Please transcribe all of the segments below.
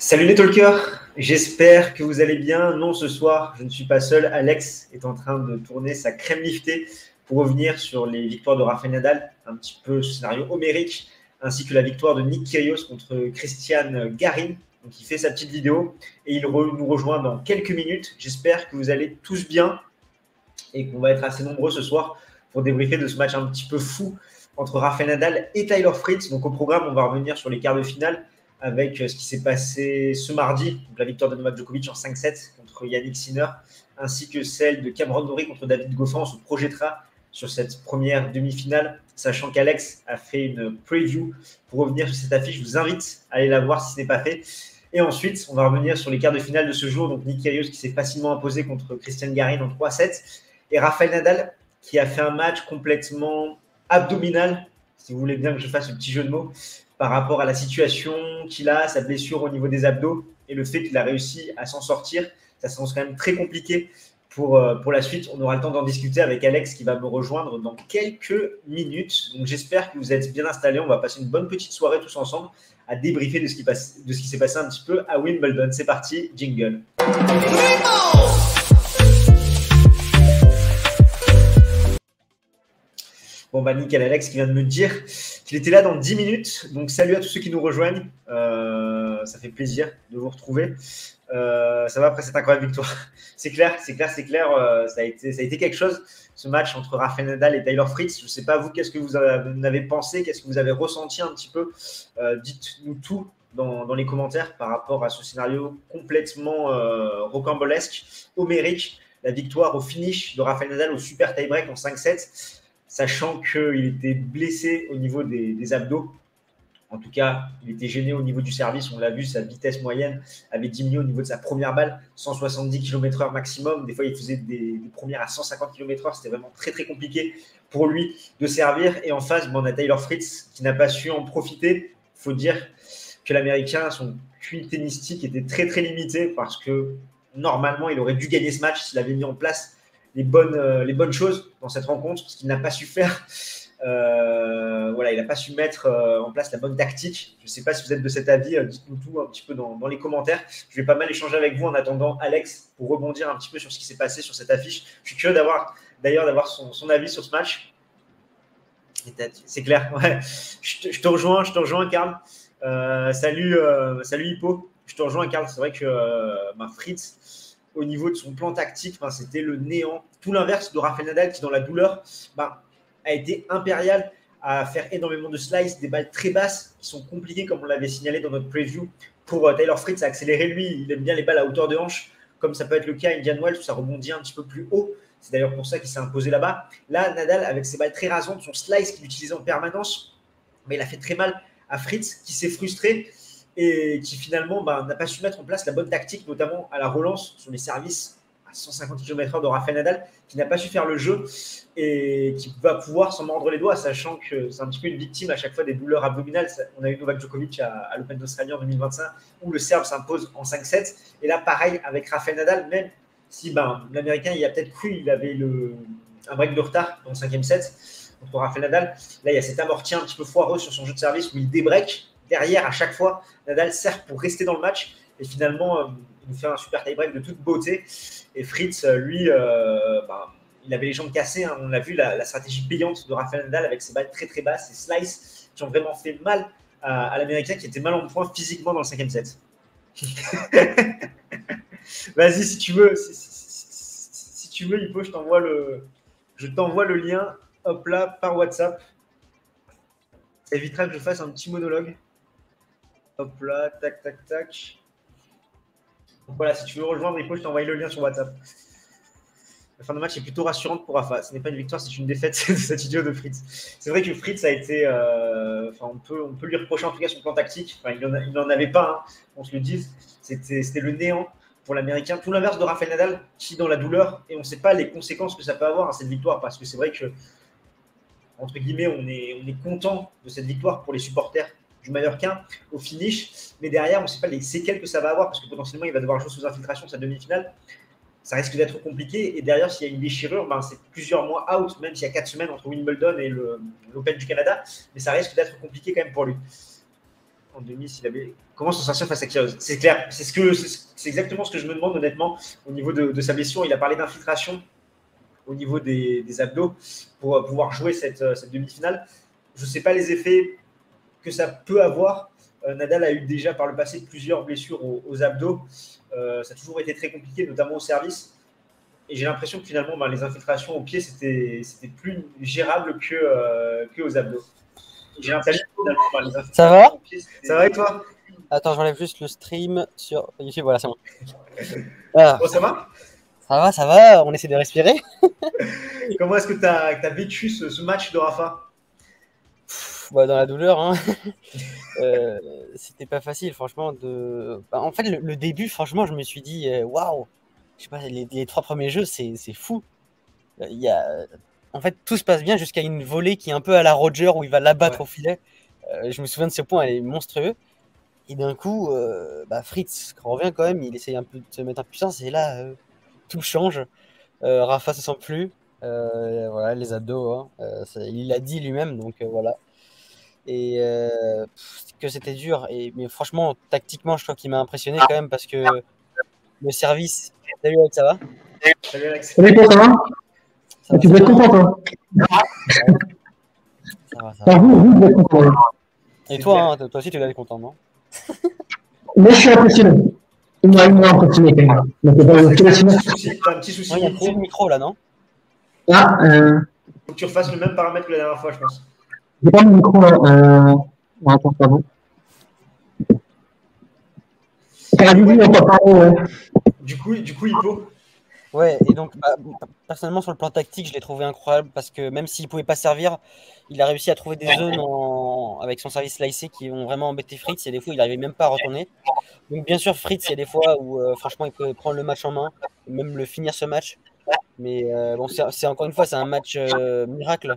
Salut les talkers, j'espère que vous allez bien. Non, ce soir, je ne suis pas seul. Alex est en train de tourner sa crème liftée pour revenir sur les victoires de Rafael Nadal, un petit peu ce scénario homérique, ainsi que la victoire de Nick Kyrgios contre Christian Garin. Donc, il fait sa petite vidéo et il nous rejoint dans quelques minutes. J'espère que vous allez tous bien et qu'on va être assez nombreux ce soir pour débriefer de ce match un petit peu fou entre Rafael Nadal et Tyler Fritz. Donc, au programme, on va revenir sur les quarts de finale avec euh, ce qui s'est passé ce mardi, la victoire de Novak Djokovic en 5-7 contre Yannick Sinner, ainsi que celle de Cameron Norrie contre David Goffin. On se projettera sur cette première demi-finale, sachant qu'Alex a fait une preview pour revenir sur cette affiche. Je vous invite à aller la voir si ce n'est pas fait. Et ensuite, on va revenir sur les quarts de finale de ce jour. Donc, Nick Kyrgios qui s'est facilement imposé contre Christian Garin en 3-7 et Rafael Nadal qui a fait un match complètement abdominal, si vous voulez bien que je fasse un petit jeu de mots, par rapport à la situation qu'il a, sa blessure au niveau des abdos et le fait qu'il a réussi à s'en sortir. Ça s'annonce quand même très compliqué pour, euh, pour la suite. On aura le temps d'en discuter avec Alex qui va me rejoindre dans quelques minutes. Donc j'espère que vous êtes bien installés. On va passer une bonne petite soirée tous ensemble à débriefer ce qui, de ce qui s'est passé un petit peu à Wimbledon. C'est parti, jingle. Bon, bah, nickel, Alex qui vient de me dire qu'il était là dans 10 minutes. Donc, salut à tous ceux qui nous rejoignent. Euh, ça fait plaisir de vous retrouver. Euh, ça va après cette incroyable victoire. C'est clair, c'est clair, c'est clair. Euh, ça, a été, quelque chose, ce match entre Rafael Nadal et Taylor Fritz. Je ne sais pas, vous, qu'est-ce que vous en avez pensé? Qu'est-ce que vous avez ressenti un petit peu? Dites-nous tout dans, dans, les commentaires par rapport à ce scénario complètement rocambolesque, homérique. La victoire au finish de Rafael Nadal au super tie-break en 5-7 sachant qu'il était blessé au niveau des, abdos. En tout cas, il était gêné au niveau du service. On l'a vu, sa vitesse moyenne avait diminué au niveau de sa première balle, 170 km/h maximum. Des fois, il faisait des, premières à 150 km/h. C'était vraiment très, très compliqué pour lui de servir. Et en face, bon, on a Taylor Fritz qui n'a pas su en profiter. Il faut dire que l'Américain, son QI tennistique était très, très limité parce que normalement, il aurait dû gagner ce match s'il avait mis en place les bonnes, euh, les bonnes choses dans cette rencontre, ce qu'il n'a pas su faire. Euh, voilà, il n'a pas su mettre euh, en place la bonne tactique. Je ne sais pas si vous êtes de cet avis, dites-nous tout un petit peu dans, les commentaires. Je vais pas mal échanger avec vous en attendant Alex pour rebondir un petit peu sur ce qui s'est passé sur cette affiche. Je suis curieux d'avoir d'ailleurs d'avoir son, avis sur ce match. C'est clair, ouais. Je te, rejoins, je te rejoins, Karl. salut, salut Hippo. Je te rejoins, Karl. C'est vrai que ma Fritz, au niveau de son plan tactique, c'était le néant. Tout l'inverse de Rafael Nadal qui, dans la douleur, bah, a été impérial à faire énormément de slices, des balles très basses qui sont compliquées, comme on l'avait signalé dans notre preview. Pour euh, Taylor Fritz, a accéléré lui, il aime bien les balles à hauteur de hanche, comme ça peut être le cas à Indian Wells où ça rebondit un petit peu plus haut. C'est d'ailleurs pour ça qu'il s'est imposé là-bas. Là, Nadal, avec ses balles très rasantes, son slice qu'il utilisait en permanence, mais il a fait très mal à Fritz qui s'est frustré et qui finalement bah, n'a pas su mettre en place la bonne tactique, notamment à la relance sur les services à 150 km/h de Rafael Nadal, qui n'a pas su faire le jeu et qui va pouvoir s'en mordre les doigts, sachant que c'est un petit peu une victime à chaque fois des douleurs abdominales. On a eu Novak Djokovic à, l'Open d'Australie en 2025, où le Serbe s'impose en 5-7. Et là, pareil avec Rafael Nadal, même si ben, l'Américain, il a peut-être cru, il avait un break de retard dans le cinquième set contre Rafael Nadal. Là, il y a cet amorti un petit peu foireux sur son jeu de service où il débreak derrière, à chaque fois, Nadal sert pour rester dans le match. Et finalement, euh, il nous fait un super tie-break de toute beauté. Et Fritz, euh, lui, euh, bah, il avait les jambes cassées. Hein. On a vu la, stratégie payante de Rafael Nadal avec ses balles très très basses, ses slices qui ont vraiment fait mal à, l'Américain qui était mal en point physiquement dans le cinquième set. Vas-y, si tu veux, si, tu veux, faut je t'envoie le, je t'envoie le lien, hop là, par WhatsApp. Ça évitera que je fasse un petit monologue. Hop là, tac, tac, tac. Donc voilà, si tu veux rejoindre Ripo, je t'envoie le lien sur WhatsApp. La fin de match est plutôt rassurante pour Rafa. Ce n'est pas une victoire, c'est une défaite de cet idiot de Fritz. C'est vrai que Fritz a été. Euh, enfin, on, peut, on peut lui reprocher en tout cas son plan tactique. Enfin, il n'en avait pas, hein, on se le dise. C'était le néant pour l'Américain. Tout l'inverse de Rafael Nadal, qui dans la douleur, et on ne sait pas les conséquences que ça peut avoir à cette victoire, parce que c'est vrai que, entre guillemets, on est, on est content de cette victoire pour les supporters du Mallorquin au finish. Mais derrière, on ne sait pas les séquelles que ça va avoir parce que potentiellement, il va devoir jouer sous infiltration sa demi-finale. Ça risque d'être compliqué. Et derrière, s'il y a une déchirure, ben, c'est plusieurs mois out, même s'il y a quatre semaines entre Wimbledon et l'Open du Canada. Mais ça risque d'être compliqué quand même pour lui. en demi s'il avait. Comment s'en sortir face à Kyrgios? C'est clair, c'est ce exactement ce que je me demande honnêtement au niveau de, sa blessure. Il a parlé d'infiltration au niveau des, abdos pour pouvoir jouer cette, cette demi-finale. Je ne sais pas les effets que ça peut avoir. Euh, Nadal a eu déjà par le passé plusieurs blessures aux, abdos. Euh, ça a toujours été très compliqué, notamment au service. Et j'ai l'impression que finalement, ben, les infiltrations au pied, c'était plus gérable que, euh, que aux abdos. J'ai l'impression ben, Ça va Ça va et toi? Attends, j'enlève juste le stream sur YouTube. Voilà, c'est bon. Ça va? Ça va, ça va. On essaie de respirer. Comment est-ce que tu as, vécu ce, match de Rafa? Bah, Dans la douleur. Hein. Euh, c'était pas facile, franchement. De... Bah, en fait, le, début, franchement, je me suis dit, euh, waouh, je sais pas, les, trois premiers jeux, c'est fou. Euh, il y a... En fait, tout se passe bien jusqu'à une volée qui est un peu à la Roger où il va l'abattre au filet. je me souviens de ce point, elle est monstrueux. Et d'un coup, bah, Fritz revient quand même, il essaye un peu de se mettre en puissance et là, tout change. Rafa se sent plus. voilà, les ados, hein. il l'a dit lui-même, donc voilà et que c'était dur. Et, mais franchement, tactiquement, je crois qu'il m'a impressionné quand même parce que le service. Salut Alex, ça va? Salut Alex. Salut ça va, ça Tu dois être content, toi. Ça va, ça va. Vous, vous devez être content. Et toi, hein, toi aussi, tu dois être content, non? Mais je suis impressionné. Il m'a impressionné quand même. Donc, pas un petit souci. Il y a un micro là, non? Ah, euh... Faut que tu refasses le même paramètre que la dernière fois, je pense. J'ai pas mon micro là. Euh... attends, pardon. Du coup, du coup, Hippo. Ouais, et donc, bah, personnellement, sur le plan tactique, je l'ai trouvé incroyable parce que même s'il ne pouvait pas servir, il a réussi à trouver des zones avec son service lacé qui ont vraiment embêté Fritz. Et des fois, il n'arrivait même pas à retourner. Donc, bien sûr, Fritz, il y a des fois où, euh, franchement, il peut prendre le match en main, même le finir ce match. Mais euh, bon, c'est encore une fois, c'est un match euh, miracle.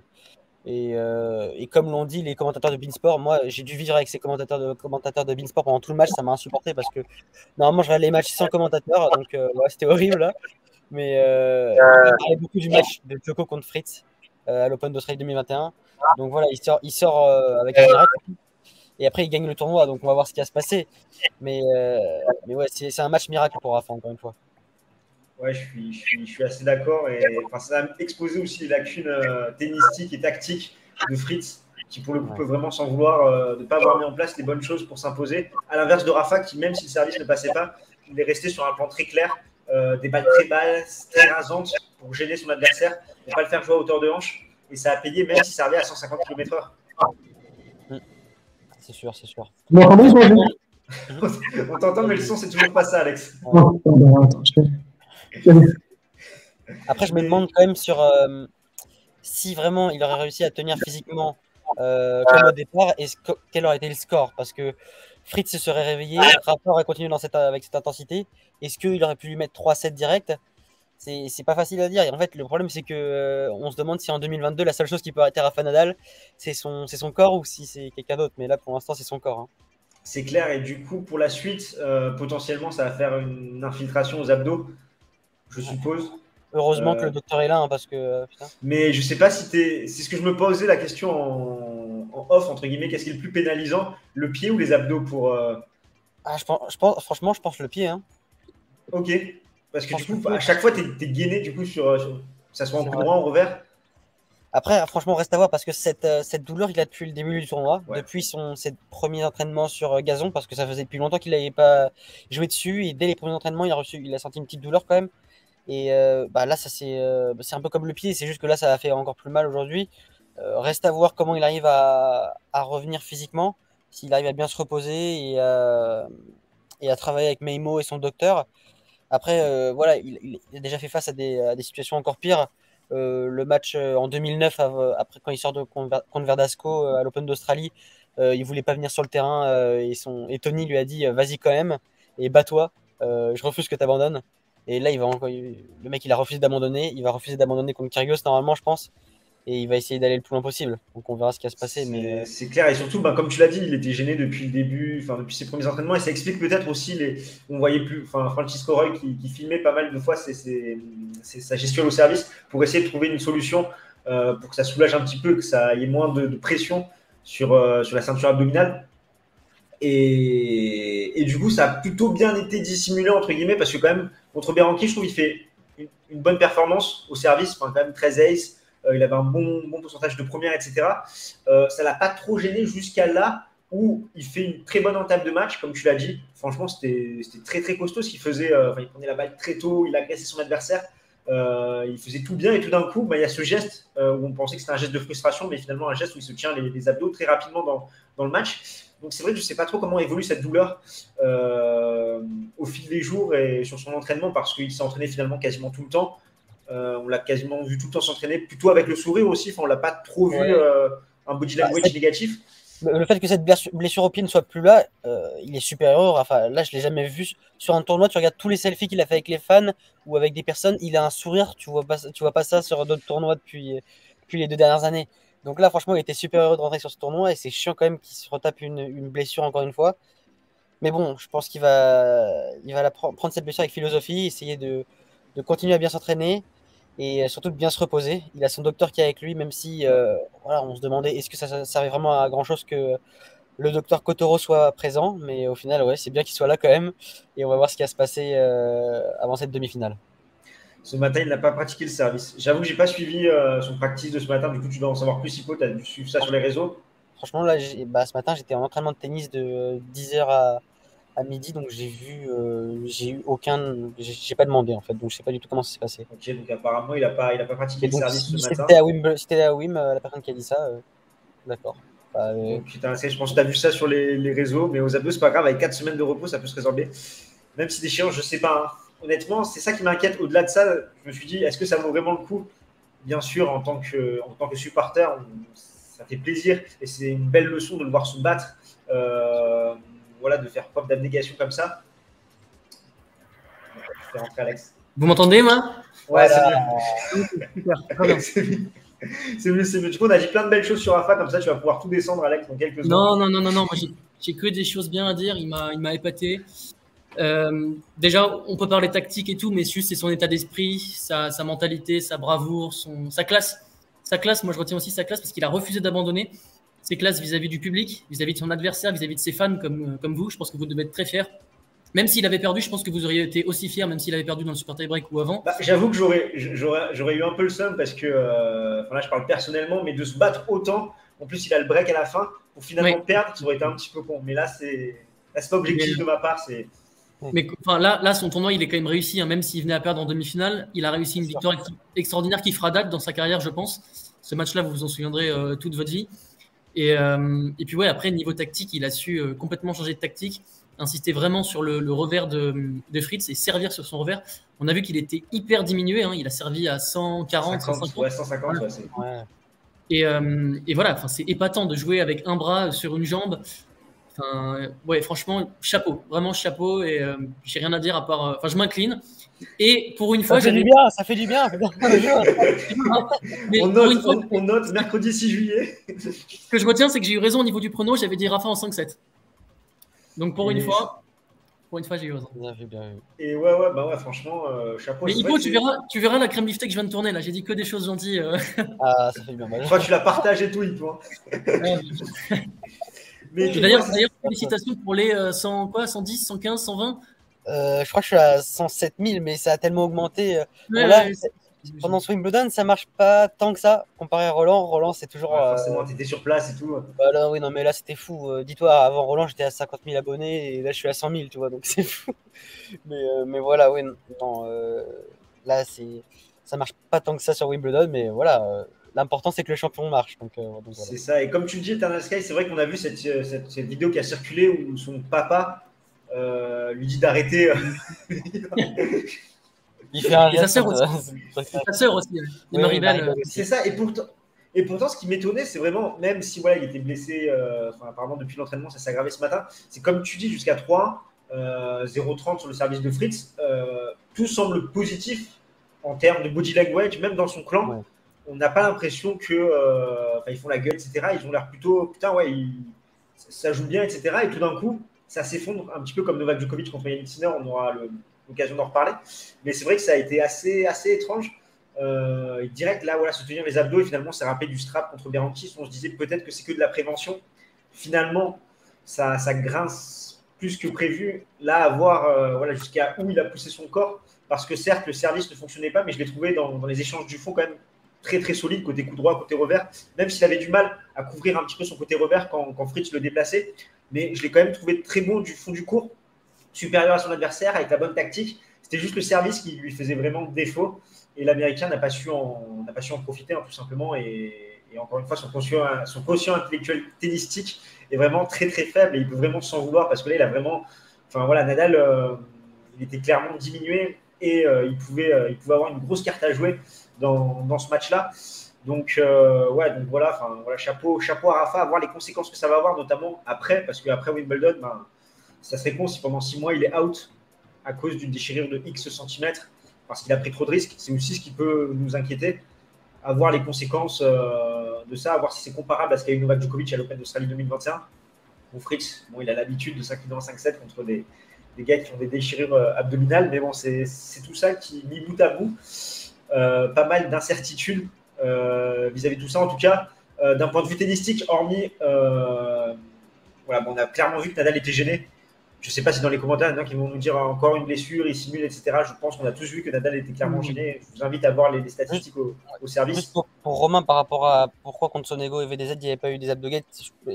Euh, et, comme l'ont dit les commentateurs de Beansport, moi j'ai dû vivre avec ces commentateurs de, commentateurs de Beansport pendant tout le match, ça m'a insupporté parce que normalement je regarde les matchs sans commentateurs, donc euh, c'était horrible. Là. Mais euh, il parlait beaucoup du match de Choco contre Fritz à l'Open d'Australie 2021. Donc voilà, il sort, il sort avec un miracle. Et après, il gagne le tournoi, donc on va voir ce qui va se passer. Mais, mais ouais, c'est un match miracle pour Rafa, encore une fois. Ouais, je suis, je suis, je suis assez d'accord. Et enfin, ça a exposé aussi les lacunes euh, tennistiques et tactiques de Fritz, qui pour le coup peut vraiment s'en vouloir euh, de ne pas avoir mis en place les bonnes choses pour s'imposer. À l'inverse de Rafa, qui même si le service ne passait pas, il est resté sur un plan très clair, euh, des balles très basses, très rasantes pour gêner son adversaire, ne pas le faire jouer à hauteur de hanche. Et ça a payé même si ça arrivait à 150 km/h. Mm. C'est sûr, c'est sûr. On t'entend, mais le son, c'est toujours pas ça, Alex. Après, je me demande quand même sur euh, si vraiment il aurait réussi à tenir physiquement euh, comme au départ et quel aurait été le score? Parce que Fritz se serait réveillé, Rafa aurait continué avec cette intensité. Est-ce qu'il aurait pu lui mettre 3-7 direct c'est pas facile à dire. Et en fait, le problème, c'est que euh, on se demande si en 2022, la seule chose qui peut arrêter Rafa Nadal, c'est son, corps ou si c'est quelqu'un d'autre. Mais là, pour l'instant, c'est son corps. Hein. C'est clair. Et du coup, pour la suite, potentiellement, ça va faire une infiltration aux abdos je suppose. Heureusement que le euh, docteur est là, hein, parce que. Euh, mais je sais pas si tu C'est ce que je me posais la question en, off, entre guillemets. Qu'est-ce qui est le plus pénalisant Le pied ou les abdos pour. Euh, ah, je pense, je pense, franchement, je pense le pied. Hein. Ok. Parce que du coup, à chaque fois, tu es, gainé, du coup, sur, que ça soit en coup droit, en revers. Après, franchement, reste à voir parce que cette, cette douleur, il a depuis le début du tournoi, depuis son ses premiers entraînements sur gazon, parce que ça faisait depuis longtemps qu'il n'avait pas joué dessus et dès les premiers entraînements, il a reçu, il a senti une petite douleur quand même. Et euh, bah, là, ça euh, c'est un peu comme le pied, c'est juste que là, ça a fait encore plus mal aujourd'hui. Euh, reste à voir comment il arrive à, revenir physiquement, s'il arrive à bien se reposer et, et, à travailler avec Meimo et son docteur. Après, voilà, il, a déjà fait face à des, situations encore pires. le match en 2009, après quand il sort de contre Verdasco à l'Open d'Australie, il voulait pas venir sur le terrain et, son, et Tony lui a dit vas-y quand même et bats-toi, je refuse que tu abandonnes. Et là, il va le mec, il a refusé d'abandonner. Il va refuser d'abandonner contre Kyrgios, normalement, je pense. Et il va essayer d'aller le plus loin possible. Donc, on verra ce qui va se passer. Mais... C'est clair. Et surtout, bah, comme tu l'as dit, il était gêné depuis le début, enfin, depuis ses premiers entraînements. Et ça explique peut-être aussi les. On voyait plus. Enfin, Francisco Roy qui, filmait pas mal de fois sa gestion au service pour essayer de trouver une solution euh, pour que ça soulage un petit peu, que ça y ait moins de, pression sur, euh, sur la ceinture abdominale. Et, du coup, ça a plutôt bien été dissimulé, entre guillemets, parce que quand même, contre Beranki, je trouve qu'il fait une, bonne performance au service, quand même 13 ace, euh, il avait un bon, pourcentage de première, etc. Euh, ça l'a pas trop gêné jusqu'à là où il fait une très bonne entame de match, comme tu l'as dit. Franchement, c'était très très costaud ce qu'il faisait. Euh, il prenait la balle très tôt, il agressait son adversaire. il faisait tout bien et tout d'un coup, bah, il y a ce geste où on pensait que c'était un geste de frustration, mais finalement un geste où il se tient les, abdos très rapidement dans le match. Donc c'est vrai que je ne sais pas trop comment évolue cette douleur au fil des jours et sur son entraînement parce qu'il s'est entraîné finalement quasiment tout le temps. Euh, on l'a quasiment vu tout le temps s'entraîner, plutôt avec le sourire aussi. Enfin, on l'a pas trop vu euh, un body bah, language négatif. Le fait que cette blessure au pied ne soit plus là, euh, il est supérieur. Enfin, là, je l'ai jamais vu sur un tournoi. Tu regardes tous les selfies qu'il a fait avec les fans ou avec des personnes, il a un sourire. Tu vois pas, tu vois pas ça sur d'autres tournois depuis, depuis les deux dernières années. Donc là, franchement, il était super heureux de rentrer sur ce tournoi et c'est chiant quand même qu'il se retape une, blessure encore une fois. Mais bon, je pense qu'il va, il va prendre cette blessure avec philosophie, essayer de, continuer à bien s'entraîner et surtout de bien se reposer. Il a son docteur qui est avec lui, même si euh, on se demandait est-ce que ça servait vraiment à grand chose que le docteur Kotoro soit présent, mais au final, ouais, c'est bien qu'il soit là quand même, et on va voir ce qui va se passer euh, avant cette demi-finale. Ce matin, il n'a pas pratiqué le service. J'avoue que j'ai pas suivi euh, son practice de ce matin, du coup, tu dois en savoir plus, Sipo, tu as dû suivre ça sur les réseaux. Franchement, là, bah, ce matin, j'étais en entraînement de tennis de 10h à, à midi, donc j'ai vu, euh, j'ai eu aucun, j'ai pas demandé en fait, donc je sais pas du tout comment ça s'est passé. Ok, donc apparemment il a pas, il a pas pratiqué le service si ce matin. C'était à Wim, c'était à Wim, euh, la personne qui a dit ça, euh, d'accord. Bah, putain, je pense que tu as vu ça sur les, les réseaux, mais aux abdos c'est pas grave, avec 4 semaines de repos ça peut se résorber. Même si des chiens, je sais pas. Hein. Honnêtement, c'est ça qui m'inquiète. Au-delà de ça, je me suis dit, est-ce que ça vaut vraiment le coup? Bien sûr, en tant que, en tant que supporter, ça fait plaisir et c'est une belle leçon de le voir se battre. Euh, voilà, de faire preuve d'abnégation comme ça. Je vais rentrer Alex. Vous m'entendez, moi? Ouais, c'est mieux. c'est mieux, c'est mieux. Du coup, on a dit plein de belles choses sur Rafa, comme ça, tu vas pouvoir tout descendre, Alex, dans quelques secondes. Non, non, non, non, non. Moi, j'ai que des choses bien à dire. Il m'a épaté. Euh, déjà, on peut parler tactique et tout, mais juste c'est son état d'esprit, sa, sa, mentalité, sa bravoure, son, sa classe. Sa classe, moi je retiens aussi sa classe parce qu'il a refusé d'abandonner ses classes vis-à-vis du public, vis-à-vis de son adversaire, vis-à-vis de ses fans comme, comme vous. Je pense que vous devez être très fier. Même s'il avait perdu, je pense que vous auriez été aussi fier, même s'il avait perdu dans le Super Tie Break ou avant. Bah, j'avoue que j'aurais, eu un peu le seum parce que, euh, là je parle personnellement, mais de se battre autant, en plus il a le break à la fin, pour finalement perdre, ça aurait été un petit peu con. Mais là, c'est, pas objectif de ma part. C'est... Mais enfin, là, là, son tournoi, il est quand même réussi. Hein. même s'il venait à perdre en demi-finale, il a réussi une victoire extraordinaire qui fera date dans sa carrière, je pense. Ce match-là, vous vous en souviendrez euh, toute votre vie. Et, euh, et, puis ouais, après, niveau tactique, il a su euh, complètement changer de tactique, insister vraiment sur le, le revers de, de, Fritz et servir sur son revers. On a vu qu'il était hyper diminué, hein, il a servi à 140, 150. Ouais, 150 ouais. Et, euh, et, voilà, c'est épatant de jouer avec un bras sur une jambe. Enfin, ouais, franchement, chapeau, vraiment chapeau. Et euh, j'ai rien à dire à part. Enfin, je m'incline. Et pour une fois, ça fait du bien, ça fait du bien. on, note, on, note, mercredi 6 juillet. Ce que je retiens, c'est que j'ai eu raison au niveau du prono. J'avais dit Rafa en 5-7. Donc pour une fois, pour une fois, j'ai eu raison. Et ouais, ouais, bah ouais, franchement, euh, chapeau. Mais Ipo, tu verras, tu verras la crème beefsteak que je viens de tourner là. J'ai dit que des choses gentilles. Euh. Ah, ça fait bien. Je crois que tu la partages et tout, Ipo. D'ailleurs, félicitations pour les 100, quoi, 110, 115, 120 euh, je crois que je suis à 107 000, mais ça a tellement augmenté. Euh, pendant ce Wimbledon, ça marche pas tant que ça comparé à Roland. Roland, c'est toujours. Ouais, forcément, tu étais sur place et tout. Bah oui, non, mais là, c'était fou. Euh, dis-toi, avant Roland, j'étais à 50 000 abonnés et là, je suis à 100 000, tu vois, donc c'est fou. Mais, mais voilà, oui, non, là, c'est ça marche pas tant que ça sur Wimbledon, mais voilà. L'important, c'est que le champion marche. Donc, donc C'est ça. Et comme tu le dis, Eternal Sky, c'est vrai qu'on a vu cette, cette, cette, vidéo qui a circulé où son papa euh, lui dit d'arrêter. Euh. il fait un sa sœur aussi. sa sœur aussi. c'est ça. Et pourtant, et pourtant, ce qui m'étonnait, c'est vraiment, même si voilà, il était blessé, euh, apparemment depuis l'entraînement, ça s'est aggravé ce matin, c'est comme tu dis, jusqu'à 3, 0,30 sur le service de Fritz, tout semble positif en termes de body language, même dans son clan. On n'a pas l'impression que ils font la gueule, etc. Ils ont l'air plutôt, putain, ouais, ça joue bien, etc. Et tout d'un coup, ça s'effondre un petit peu comme Novak Djokovic contre Yannick Sinner, on aura l'occasion d'en reparler. Mais c'est vrai que ça a été assez, assez étrange. Euh, direct, là, voilà, se tenir les abdos et finalement, c'est rappelé du strap contre Berantis. On se disait peut-être que c'est que de la prévention. Finalement, ça, ça grince plus que prévu. Là, à voir voilà, jusqu'à où il a poussé son corps. Parce que certes, le service ne fonctionnait pas, mais je l'ai trouvé dans, dans, les échanges du fond quand même très très solide côté coup droit, côté revers, même s'il avait du mal à couvrir un petit peu son côté revers quand, quand Fritz le déplaçait. Mais je l'ai quand même trouvé très bon du fond du cours, supérieur à son adversaire, avec la bonne tactique. C'était juste le service qui lui faisait vraiment défaut. Et l'Américain n'a pas, su en, pas su en profiter, hein, tout simplement. Et, encore une fois, son quotient, son quotient intellectuel tennistique est vraiment très très faible et il peut vraiment s'en vouloir parce que là, il a vraiment. Enfin voilà, Nadal, euh, il était clairement diminué et euh, il, pouvait, euh, il pouvait avoir une grosse carte à jouer dans, ce match-là. Donc, euh, ouais, donc voilà, chapeau, à Rafa, à voir les conséquences que ça va avoir, notamment après, parce qu'après Wimbledon, ben, ça serait con si pendant six mois il est out à cause d'une déchirure de X centimètres, parce qu'il a pris trop de risques. C'est aussi ce qui peut nous inquiéter, à voir les conséquences de ça, à voir si c'est comparable à ce qu'a eu Novak Djokovic à l'Open d'Australie 2021. Bon, Fritz, bon, il a l'habitude de s'incliner en 5-7 contre des, gars qui ont des déchirures euh, abdominales. Mais bon, c'est tout ça qui, mis bout à bout, euh, pas mal d'incertitudes euh, vis-à-vis de tout ça. En tout cas, d'un point de vue tennistique, hormis. voilà, bon, on a clairement vu que Nadal était gêné. Je ne sais pas si dans les commentaires, il y en a qui vont nous dire encore une blessure, il simule, etc. Je pense qu'on a tous vu que Nadal était clairement gêné. Je vous invite à voir les, statistiques au, service. pour, Romain, par rapport à pourquoi contre Sonego et VDZ, il n'y avait pas eu des abdoguettes,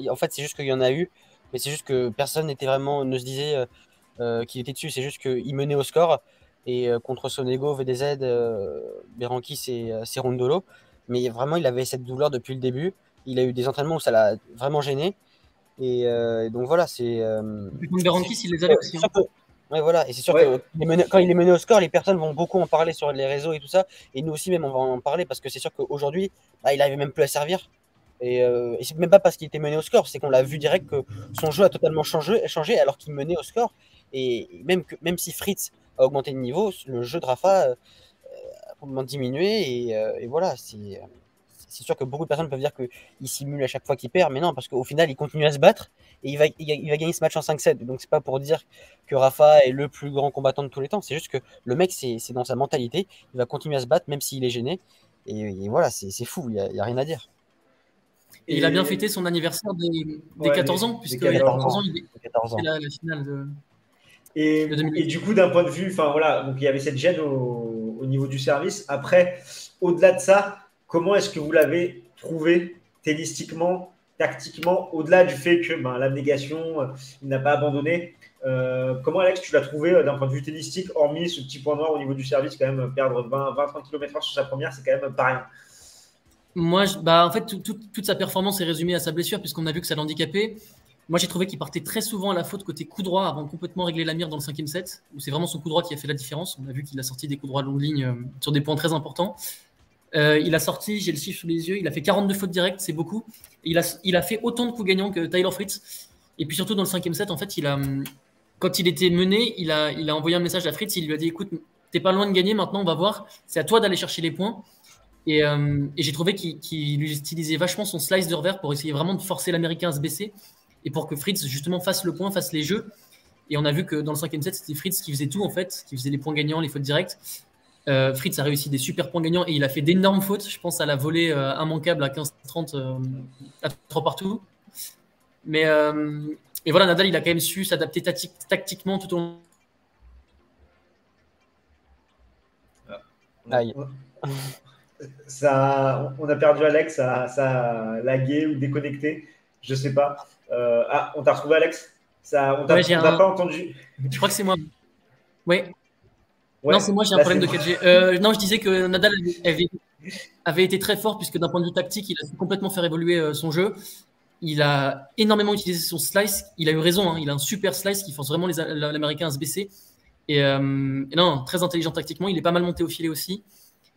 en fait, c'est juste qu'il y en a eu, mais c'est juste que personne n'était vraiment, ne se disait euh, qui était dessus. C'est juste qu'il menait au score. Et euh, contre Sonego, VDZ, euh, Berankis et Rondolo. Mais vraiment, il avait cette douleur depuis le début. Il a eu des entraînements où ça l'a vraiment gêné. Et, donc voilà, c'est. Berankis, il les avait aussi. Hein. Ouais, voilà, et c'est sûr que quand il est mené au score, les personnes vont beaucoup en parler sur les réseaux et tout ça. Et nous aussi, même, on va en parler parce que c'est sûr qu'aujourd'hui, bah, il n'avait même plus à servir. Et, et c'est même pas parce qu'il était mené au score, c'est qu'on l'a vu direct que son jeu a totalement changé, changé alors qu'il menait au score. Et même, que, même si Fritz a augmenté de niveau, le jeu de Rafa euh, a complètement diminué. Et, euh, et voilà, c'est c'est sûr que beaucoup de personnes peuvent dire qu'il simule à chaque fois qu'il perd, mais non, parce qu'au final, il continue à se battre et il va, il va gagner ce match en 5-7. Donc, c'est pas pour dire que Rafa est le plus grand combattant de tous les temps, c'est juste que le mec, c'est dans sa mentalité, il va continuer à se battre même s'il est gêné. Et, voilà, c'est fou, il n'y a, rien à dire. Et il a bien fêté son anniversaire des, 14 ans, puisque il y a 14 ans, il est la, la finale de, et, du coup, d'un point de vue, enfin voilà, donc il y avait cette gêne au, niveau du service. Après, au-delà de ça, comment est-ce que vous l'avez trouvé tennistiquement, tactiquement, au-delà du fait que ben, l'abnégation, euh, il n'a pas abandonné euh, Comment, Alex, tu l'as trouvé euh, d'un point de vue tennistique, hormis ce petit point noir au niveau du service, quand même, perdre 20-30 km/h sur sa première, c'est quand même pas rien. Moi, bah, en fait, toute sa performance est résumée à sa blessure, puisqu'on a vu que ça l'handicapait. Moi, j'ai trouvé qu'il partait très souvent à la faute côté coup droit avant de complètement régler la mire dans le cinquième set, où c'est vraiment son coup droit qui a fait la différence. On a vu qu'il a sorti des coups droits de longue ligne euh, sur des points très importants. Euh, il a sorti, j'ai le chiffre sous les yeux, il a fait 42 fautes directes, c'est beaucoup. il, a, il a fait autant de coups gagnants que Tyler Fritz. Et puis surtout dans le cinquième set, en fait, il a, quand il était mené, il a, il a envoyé un message à Fritz, il lui a dit écoute, t'es pas loin de gagner, maintenant on va voir, c'est à toi d'aller chercher les points. Et, euh, et j'ai trouvé qu'il utilisait vachement son slice de revers pour essayer vraiment de forcer l'Américain à se baisser et pour que Fritz justement fasse le point, fasse les jeux. Et on a vu que dans le cinquième set, c'était Fritz qui faisait tout en fait, qui faisait les points gagnants, les fautes directes. Euh, Fritz a réussi des super points gagnants et il a fait d'énormes fautes. Je pense à la volée euh, immanquable à 15-30 euh, à 3 partout. Mais et voilà, Nadal, il a quand même su s'adapter tactiquement tout au long. Aïe. Ça, on a perdu Alex, ça, ça a lagué ou déconnecté, je sais pas. Euh, ah, on t'a retrouvé, Alex Ça, On t'a pas entendu. Je crois que c'est moi. Oui. non, c'est moi, j'ai un problème de 4G. Euh, non, je disais que Nadal avait, été très fort puisque d'un point de vue tactique, il a complètement faire évoluer euh, son jeu. Il a énormément utilisé son slice. Il a eu raison, hein. il a un super slice qui force vraiment l'Américain à se baisser. Et, non, très intelligent tactiquement. Il est pas mal monté au filet aussi.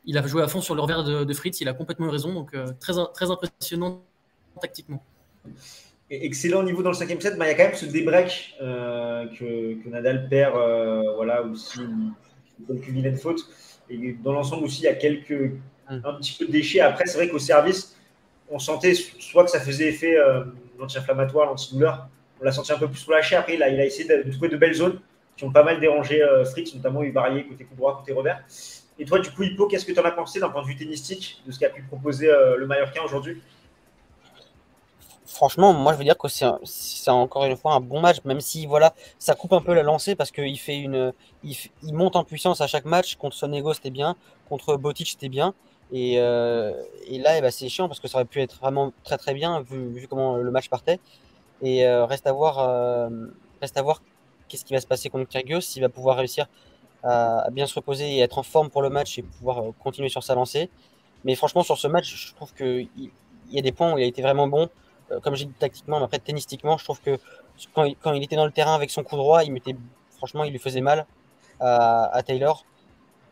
Il a joué à fond sur le revers de, Fritz. Il a complètement eu raison. Donc, très, très impressionnant tactiquement excellent niveau dans le cinquième set, mais il y a quand même ce débreak euh, que, Nadal perd, euh, voilà, aussi quelques vilaines fautes. Et dans l'ensemble aussi, il y a quelques hum. un petit peu de déchets. Après, c'est vrai qu'au service, on sentait soit que ça faisait effet euh, anti-inflammatoire, l'antidouleur. On l'a senti un peu plus relâché. Après, il a, il a essayé de, trouver de belles zones qui ont pas mal dérangé euh, Fritz, notamment il varié côté coup droit, côté revers. Et toi, du coup, Hippo, qu'est-ce que tu en as pensé d'un point de vue tennistique de ce qu'a pu proposer le Mallorquin aujourd'hui? Franchement, moi je veux dire que c'est encore une fois un bon match, même si voilà, ça coupe un peu la lancée parce qu'il fait une, il, monte en puissance à chaque match. Contre Sonego c'était bien, contre Botic c'était bien, et, euh, là eh ben, c'est chiant parce que ça aurait pu être vraiment très très bien vu, comment le match partait. Et euh, reste à voir, euh, reste à voir qu'est-ce qui va se passer contre Kyrgios, s'il va pouvoir réussir à, à, bien se reposer et être en forme pour le match et pouvoir continuer sur sa lancée. Mais franchement sur ce match, je trouve que il, il y a des points où il a été vraiment bon. Euh, comme j'ai dit tactiquement, mais après tennistiquement, je trouve que quand il, était dans le terrain avec son coup droit, il mettait, franchement, il lui faisait mal à, Taylor.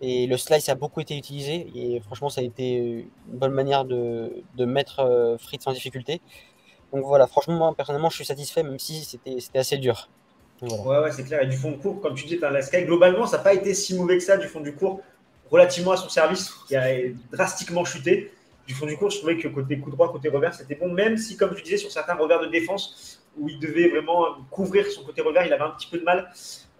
Et le slice a beaucoup été utilisé. Et franchement, ça a été une bonne manière de, mettre euh, Fritz en difficulté. Donc voilà, franchement, moi, personnellement, je suis satisfait, même si c'était assez dur. Ouais, ouais, c'est clair. Et du fond de cours, comme tu dis, la Sky, globalement, ça n'a pas été si mauvais que ça du fond du cours, relativement à son service, qui a drastiquement chuté du fond du cours, je trouvais que côté coup droit, côté revers, c'était bon, même si, comme tu disais, sur certains revers de défense, où il devait vraiment couvrir son côté revers, il avait un petit peu de mal.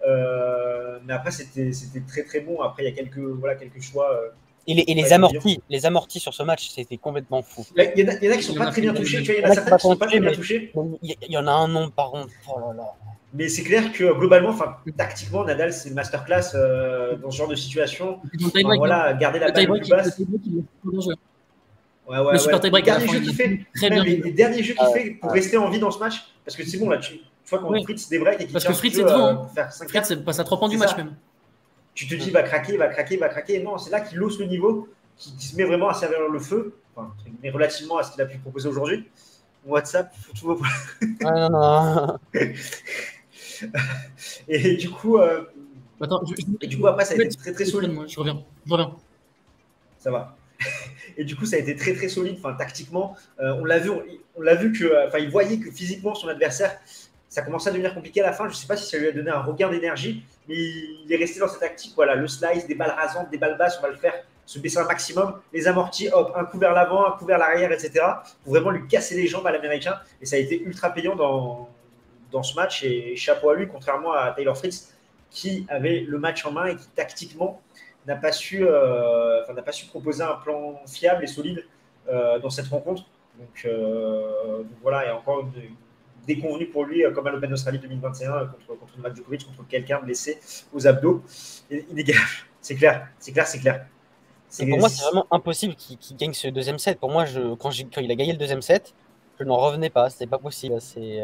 Euh, mais après, c'était très très bon. Après, il y a quelques, voilà, quelques choix. Euh, et les, et les amortis, les amortis sur ce match, c'était complètement fou. Il y, en a, y en a qui sont pas très bien touchés. Tu vois, il y en a certains qui sont pas très bien touchés. Il y en a un nom par contre. Oh là là. Mais c'est clair que globalement, enfin, tactiquement, Nadal, c'est une masterclass euh, dans ce genre de situation. Enfin, voilà, garder la balle plus basse. Ouais, ouais, le super tie-break fait, très bien. Les, les, derniers jeux qu'il fait pour rester en vie dans ce match, parce que c'est bon, là, tu, vois, quand oui. Fritz débreak et qu'il Parce que Fritz est devant. Euh. Fritz passe à 3 points du match même. Tu te dis, va craquer, va craquer, va craquer. non, c'est là qu'il hausse le niveau, qu'il se met vraiment à servir le feu, enfin, mais relativement à ce qu'il a pu proposer aujourd'hui. WhatsApp, tout va Ah non, non. et du coup, euh, Attends, je, et du coup, après, ça a été très très solide. Je reviens. Je reviens. Ça va. Et du coup, ça a été très très solide. Enfin, tactiquement, euh, on l'a vu, on, l'a vu que, euh, enfin, il voyait que physiquement son adversaire, ça commençait à devenir compliqué à la fin. Je ne sais pas si ça lui a donné un regain d'énergie, mais il est resté dans cette tactique. Voilà, le slice, des balles rasantes, des balles basses, on va le faire se baisser un maximum. Les amortis, hop, un coup vers l'avant, un coup vers l'arrière, etc. Pour vraiment lui casser les jambes à l'américain. Et ça a été ultra payant dans, dans ce match. Et chapeau à lui, contrairement à Taylor Fritz, qui avait le match en main et qui tactiquement n'a pas su, euh, n'a pas su proposer un plan fiable et solide euh, dans cette rencontre. Donc, euh, donc, voilà, et encore une, déconvenue pour lui, comme à l'Open d'Australie 2021 contre, contre Novak Djokovic, contre quelqu'un blessé aux abdos. Inégalable. C'est clair, c'est clair, c'est clair. Pour moi, c'est vraiment impossible qu'il qu gagne ce deuxième set. Pour moi, je, quand, quand, il a gagné le deuxième set, je n'en revenais pas. C'était pas possible. C'est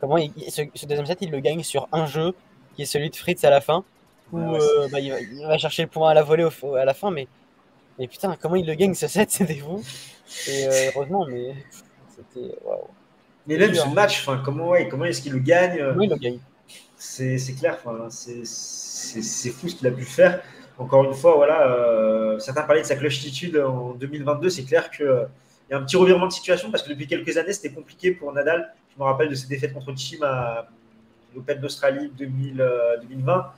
comment il, ce, ce, deuxième set, il le gagne sur un jeu qui est celui de Fritz à la fin où ouais, euh, bah, il, va, il, va, chercher le point à la volée au, à la fin, mais, mais putain, comment il le gagne ce set, c'était fou. Et euh, heureusement, mais c'était. Waouh. Mais même ce match, enfin, comment, ouais, comment est-ce qu'il le gagne Comment il le gagne C'est clair, c'est fou ce qu'il a pu faire. Encore une fois, voilà, euh, certains parlaient de sa clochitude en 2022. C'est clair qu'il y a un petit revirement de situation parce que depuis quelques années, c'était compliqué pour Nadal. Je me rappelle de ses défaites contre Chim à l'Open d'Australie 2020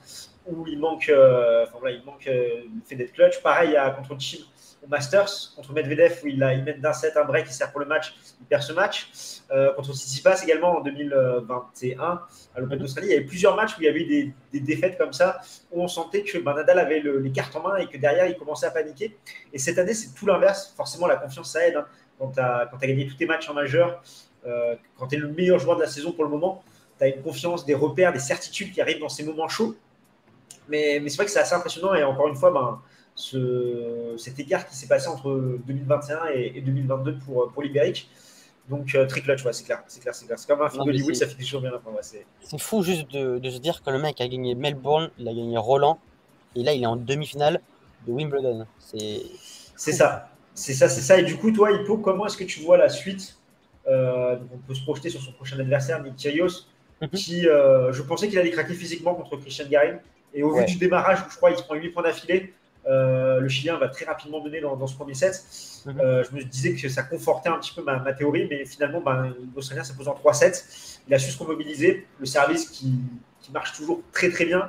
où il manque, euh, enfin, voilà, il manque euh, le fait d'être clutch. Pareil à, contre Chim au Masters, contre Medvedev, où il, a, il d'un set un break, il sert pour le match, il perd ce match. Euh, contre Tsitsipas également en 2021 à l'Open d'Australie, il y avait plusieurs matchs où il y avait eu des, des défaites comme ça, où on sentait que ben, Nadal avait le, les cartes en main et que derrière il commençait à paniquer. Et cette année, c'est tout l'inverse. Forcément, la confiance, ça aide. Hein. Quand tu as, as, gagné tous tes matchs en majeur, euh, quand tu es le meilleur joueur de la saison pour le moment, tu as une confiance, des repères, des certitudes qui arrivent dans ces moments chauds. Mais, mais c'est vrai que c'est assez impressionnant. Et encore une fois, ben, ce, cet écart qui s'est passé entre 2021 et, et 2022 pour, pour l'Ibérique. Donc, euh, très clutch, ouais, c'est clair. C'est clair, c'est clair. C'est comme un film Hollywood, ça fait toujours bien. Enfin, ouais, c'est fou juste de, de, se dire que le mec a gagné Melbourne, il a gagné Roland, et là, il est en demi-finale de Wimbledon. C'est ça. C'est ça, c'est ça. Et du coup, toi, Hippo, comment est-ce que tu vois la suite euh, On peut se projeter sur son prochain adversaire, Nick Kyrgios, mm -hmm. qui, euh, je pensais qu'il allait craquer physiquement contre Christian Garin. Et au vu du démarrage, où je crois qu'il se prend 8 points d'affilée, euh, le Chilien va très rapidement donner dans, dans ce premier set. Mm -hmm. euh, je me disais que ça confortait un petit peu ma, ma théorie, mais finalement, ben, l'Australien s'est posé en 3 sets. Il a su se remobiliser. Le service qui, qui marche toujours très très bien.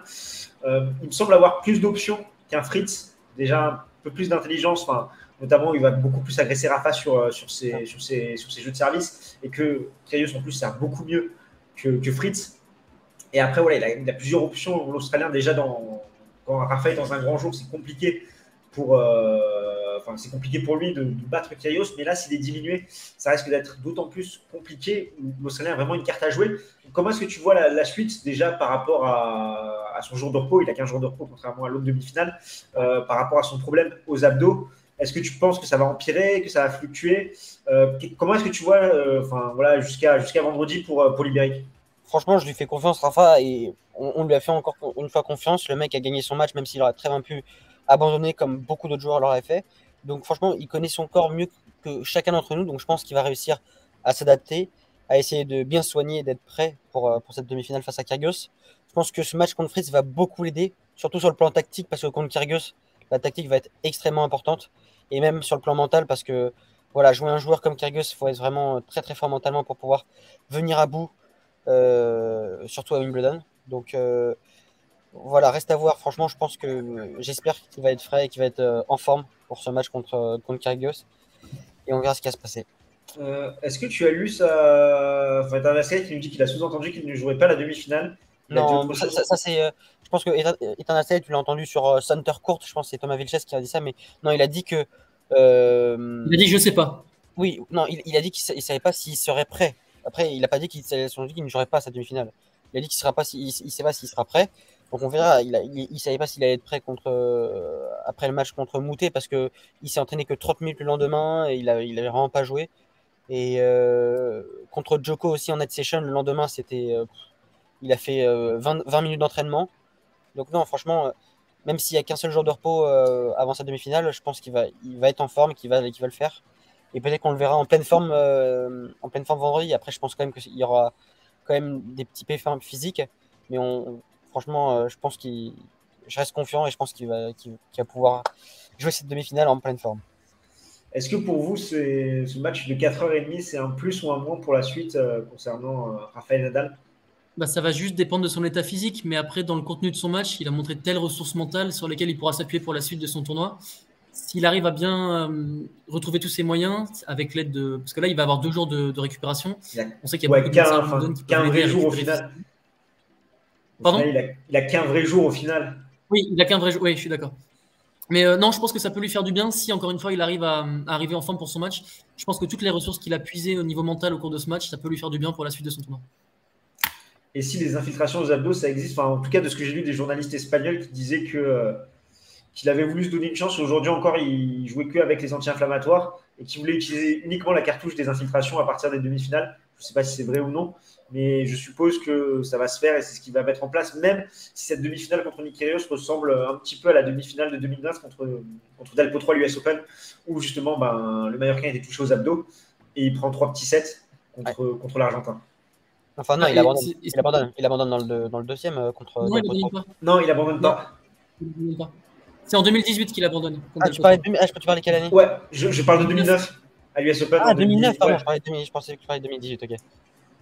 Euh, il me semble avoir plus d'options qu'un Fritz, déjà un peu plus d'intelligence, enfin, notamment il va beaucoup plus agresser Rafa sur, sur, ses, sur, ses, sur ses jeux de service, et que Kyrgios en plus sert beaucoup mieux que, que Fritz. Et après, voilà, il a, a plusieurs options. L'Australien, déjà, quand Rafa est dans un grand jour, c'est compliqué pour, euh, enfin, c'est compliqué pour lui de, battre Kyrgios, mais là, s'il est diminué, ça risque d'être d'autant plus compliqué. L'Australien a vraiment une carte à jouer. Comment est-ce que tu vois la, suite déjà par rapport à, son jour de repos? Il a qu'un jour de repos, contrairement à l'autre demi-finale, par rapport à son problème aux abdos. Est-ce que tu penses que ça va empirer, que ça va fluctuer? Comment est-ce que tu vois, enfin voilà, jusqu'à jusqu'à vendredi pour pour Libéric franchement, je lui fais confiance, Rafa, et on, lui a fait encore une fois confiance. Le mec a gagné son match, même s'il aurait très bien pu abandonner comme beaucoup d'autres joueurs l'auraient fait. Donc, franchement, il connaît son corps mieux que chacun d'entre nous. Donc, je pense qu'il va réussir à s'adapter, à essayer de bien soigner et d'être prêt pour, euh, pour cette demi-finale face à Kyrgios. Je pense que ce match contre Fritz va beaucoup l'aider, surtout sur le plan tactique, parce que contre Kyrgios, la tactique va être extrêmement importante, et même sur le plan mental, parce que voilà, jouer un joueur comme Kyrgios, il faut être vraiment très très fort mentalement pour pouvoir venir à bout surtout à Wimbledon. Donc euh, voilà, reste à voir. Franchement, je pense que j'espère qu'il va être frais et qu'il va être euh, en forme pour ce match contre, contre Kyrgios. Et on verra ce qui va se passer. Est-ce que tu as lu ça Enfin, un qui nous dit qu'il a sous-entendu qu'il ne jouerait pas la demi-finale? Non, ça, c'est. je pense que Ethan tu l'as entendu sur Center Court. Je pense que c'est Thomas Vilches qui a dit ça, mais non, il a dit que. il a dit je sais pas. Oui, non, il, il a dit qu'il ne savait pas s'il serait prêt après, il n'a pas dit qu'il ne jouerait pas à sa demi-finale. Il a dit qu'il sera pas, il, il sait pas s'il sera prêt. Donc on verra. Il, ne savait pas s'il allait être prêt euh, après le match contre Moutet parce que il s'est entraîné que 30 minutes le lendemain et il n'avait vraiment pas joué. Et euh, contre Joko aussi en net session le lendemain, c'était, euh, il a fait 20, 20, minutes d'entraînement. Donc non, franchement, même s'il y a qu'un seul jour de repos avant sa demi-finale, je pense qu'il va, il va être en forme, qu'il va, qu'il va le faire. Et peut-être qu'on le verra en pleine forme, euh, en pleine forme vendredi. Après, je pense quand même qu'il y aura quand même des petits pépins physiques. Mais on, franchement, euh, je pense qu'il, je reste confiant et je pense qu'il va, va pouvoir jouer cette demi-finale en pleine forme. Est-ce que pour vous, ce match de 4h30, c'est un plus ou un moins pour la suite euh, concernant Rafael Nadal? Bah, ça va juste dépendre de son état physique, mais après, dans le contenu de son match, il a montré telles ressources mentales sur lesquelles il pourra s'appuyer pour la suite de son tournoi s'il arrive à bien euh, retrouver tous ses moyens avec l'aide de. Parce que là, il va avoir deux jours de, récupération. On sait qu'il y a beaucoup de qu'un vrai jour au final. Pardon il a, qu'un vrai jour au final. Oui, il a qu'un vrai jour. Oui, je suis d'accord. Mais euh, non, je pense que ça peut lui faire du bien si, encore une fois, il arrive à, arriver en forme pour son match. Je pense que toutes les ressources qu'il a puisées au niveau mental au cours de ce match, ça peut lui faire du bien pour la suite de son tournoi. Et si les infiltrations aux abdos, ça existe, enfin, en tout cas de ce que j'ai lu des journalistes espagnols qui disaient que euh, qu'il avait voulu se donner une chance. Aujourd'hui encore, il jouait que avec les anti-inflammatoires et qu'il voulait utiliser uniquement la cartouche des infiltrations à partir des demi-finales. Je ne sais pas si c'est vrai ou non, mais je suppose que ça va se faire et c'est ce qu'il va mettre en place, même si cette demi-finale contre Nick ressemble un petit peu à la demi-finale de 2009 contre, contre Del Potro à l'US Open, où justement ben, le Mallorquin était touché aux abdos et il prend trois petits sets contre, contre l'Argentin. Enfin, non, il, abandonne, il, abandonne, il abandonne, dans le, dans le deuxième euh, contre. Non, il abandonne pas. Non, il abandonne pas. C'est en 2018 qu'il abandonne. Ah, tu parlais de... ah, je peux te parler quelle année Ouais, je, parle de 2009 à l'US Open. Ah, 2009, pardon, je, parlais de... je pensais que tu parlais de 2018, ok.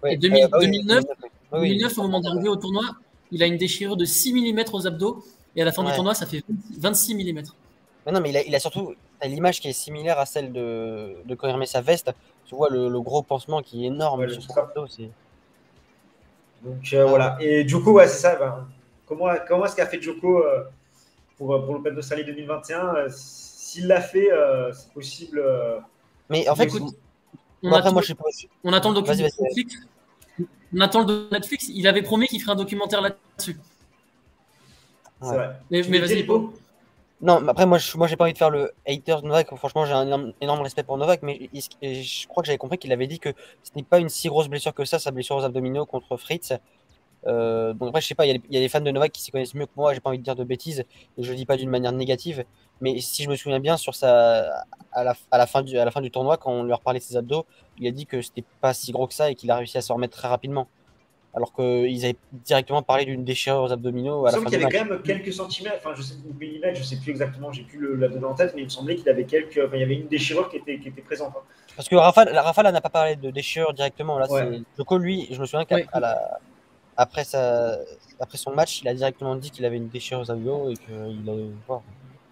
Ouais. Et 2009, 2009, au moment d'arriver au tournoi, il a une déchirure de 6 mm aux abdos et à la fin du tournoi, ça fait 26 mm. Mais non, mais il a, il a surtout l'image qui est similaire à celle de, de quand il remet sa veste. Tu vois le, le gros pansement qui est énorme sur son abdos. Donc euh, voilà. Et Joko, ouais, c'est ça. Ben, comment comment est-ce qu'a fait Joko euh, pour, euh, pour l'Open d'Australie 2021. Euh, s'il l'a fait, euh, c'est possible. Mais en fait, on, attend, moi, je on attend le documentaire Netflix. On attend le Netflix. Il avait promis qu'il ferait un documentaire là-dessus. C'est vrai. Mais, vas-y, Non, après, moi, je, moi, j'ai pas envie de faire le hater de Novak. Franchement, j'ai un énorme, respect pour Novak, mais je crois que j'avais compris qu'il avait dit que ce n'est pas une si grosse blessure que ça, sa blessure aux abdominaux contre Fritz. Euh, donc après, je sais pas, il y, a des fans de Novak qui s'y connaissent mieux que moi, j'ai pas envie de dire de bêtises, et je le dis pas d'une manière négative, mais si je me souviens bien, sur sa, à, la, à, la fin du, à la fin du tournoi, quand on lui a reparlé de ses abdos, il a dit que c'était pas si gros que ça et qu'il a réussi à se remettre très rapidement. Alors qu'ils avaient directement parlé d'une déchirure aux abdominaux. À la fin qu'il y avait quand même quelques centimètres, enfin je sais, millimètres, je sais plus exactement, j'ai plus la donner en tête, mais il me semblait qu'il avait quelques, enfin, il y avait une déchirure qui était, qui était présente. Hein. Parce que Rafa, Rafa n'a pas parlé de déchirure directement. Là, ouais. Joko, lui, je me souviens qu'à la, après, sa, après son match, il a directement dit qu'il avait une déchirure aux abdos et qu'il allait voir.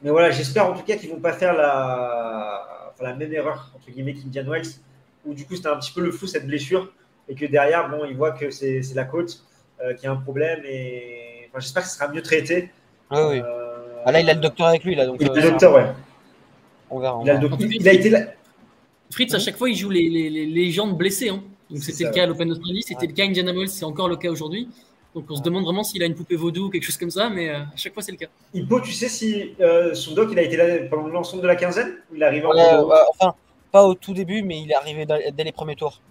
Mais voilà, j'espère en tout cas qu'ils ne vont pas faire la, la même erreur, entre guillemets, qu'Indian Wells, où du coup c'était un petit peu le flou cette blessure et que derrière, bon, ils voient que c'est la côte euh, qui a un problème et enfin, j'espère que ce sera mieux traité. Oui, oui. Euh, ah, là, il a le docteur avec lui. Là, donc, il a le euh, docteur, ouais. On verra. Il a, il a été là. Fritz, à chaque fois, il joue les, les, les légendes blessées. Hein. Donc c'était le cas à l'Open d'Australie, c'était le cas à Indiana Wells, c'est encore le cas aujourd'hui. Donc on se demande vraiment s'il a une poupée vaudou ou quelque chose comme ça, mais euh, à chaque fois c'est le cas. Hippo, tu sais si euh, son doc il a été là pendant l'ensemble de la quinzaine Il est arrivé en euh, Enfin, pas au tout début, mais il est arrivé dès les premiers tours.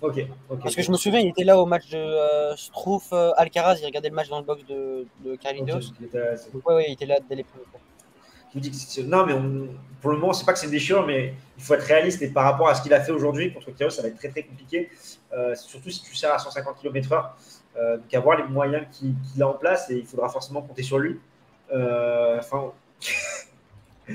Ok. Parce que je me souviens, il était là au match de euh, Strouf Alcaraz, il regardait le match dans le box de, de Carlitos. Okay, ouais, il était là dès les premiers tours. Je vous dis que non, mais pour le moment, c'est pas que c'est une déchirure, mais il faut être réaliste. Et par rapport à ce qu'il a fait aujourd'hui contre Kyrgios, ça va être très très compliqué. Euh, surtout si tu sers à 150 km/h. Euh, donc avoir les moyens qu'il a en place et il faudra forcément compter sur lui. Euh, enfin.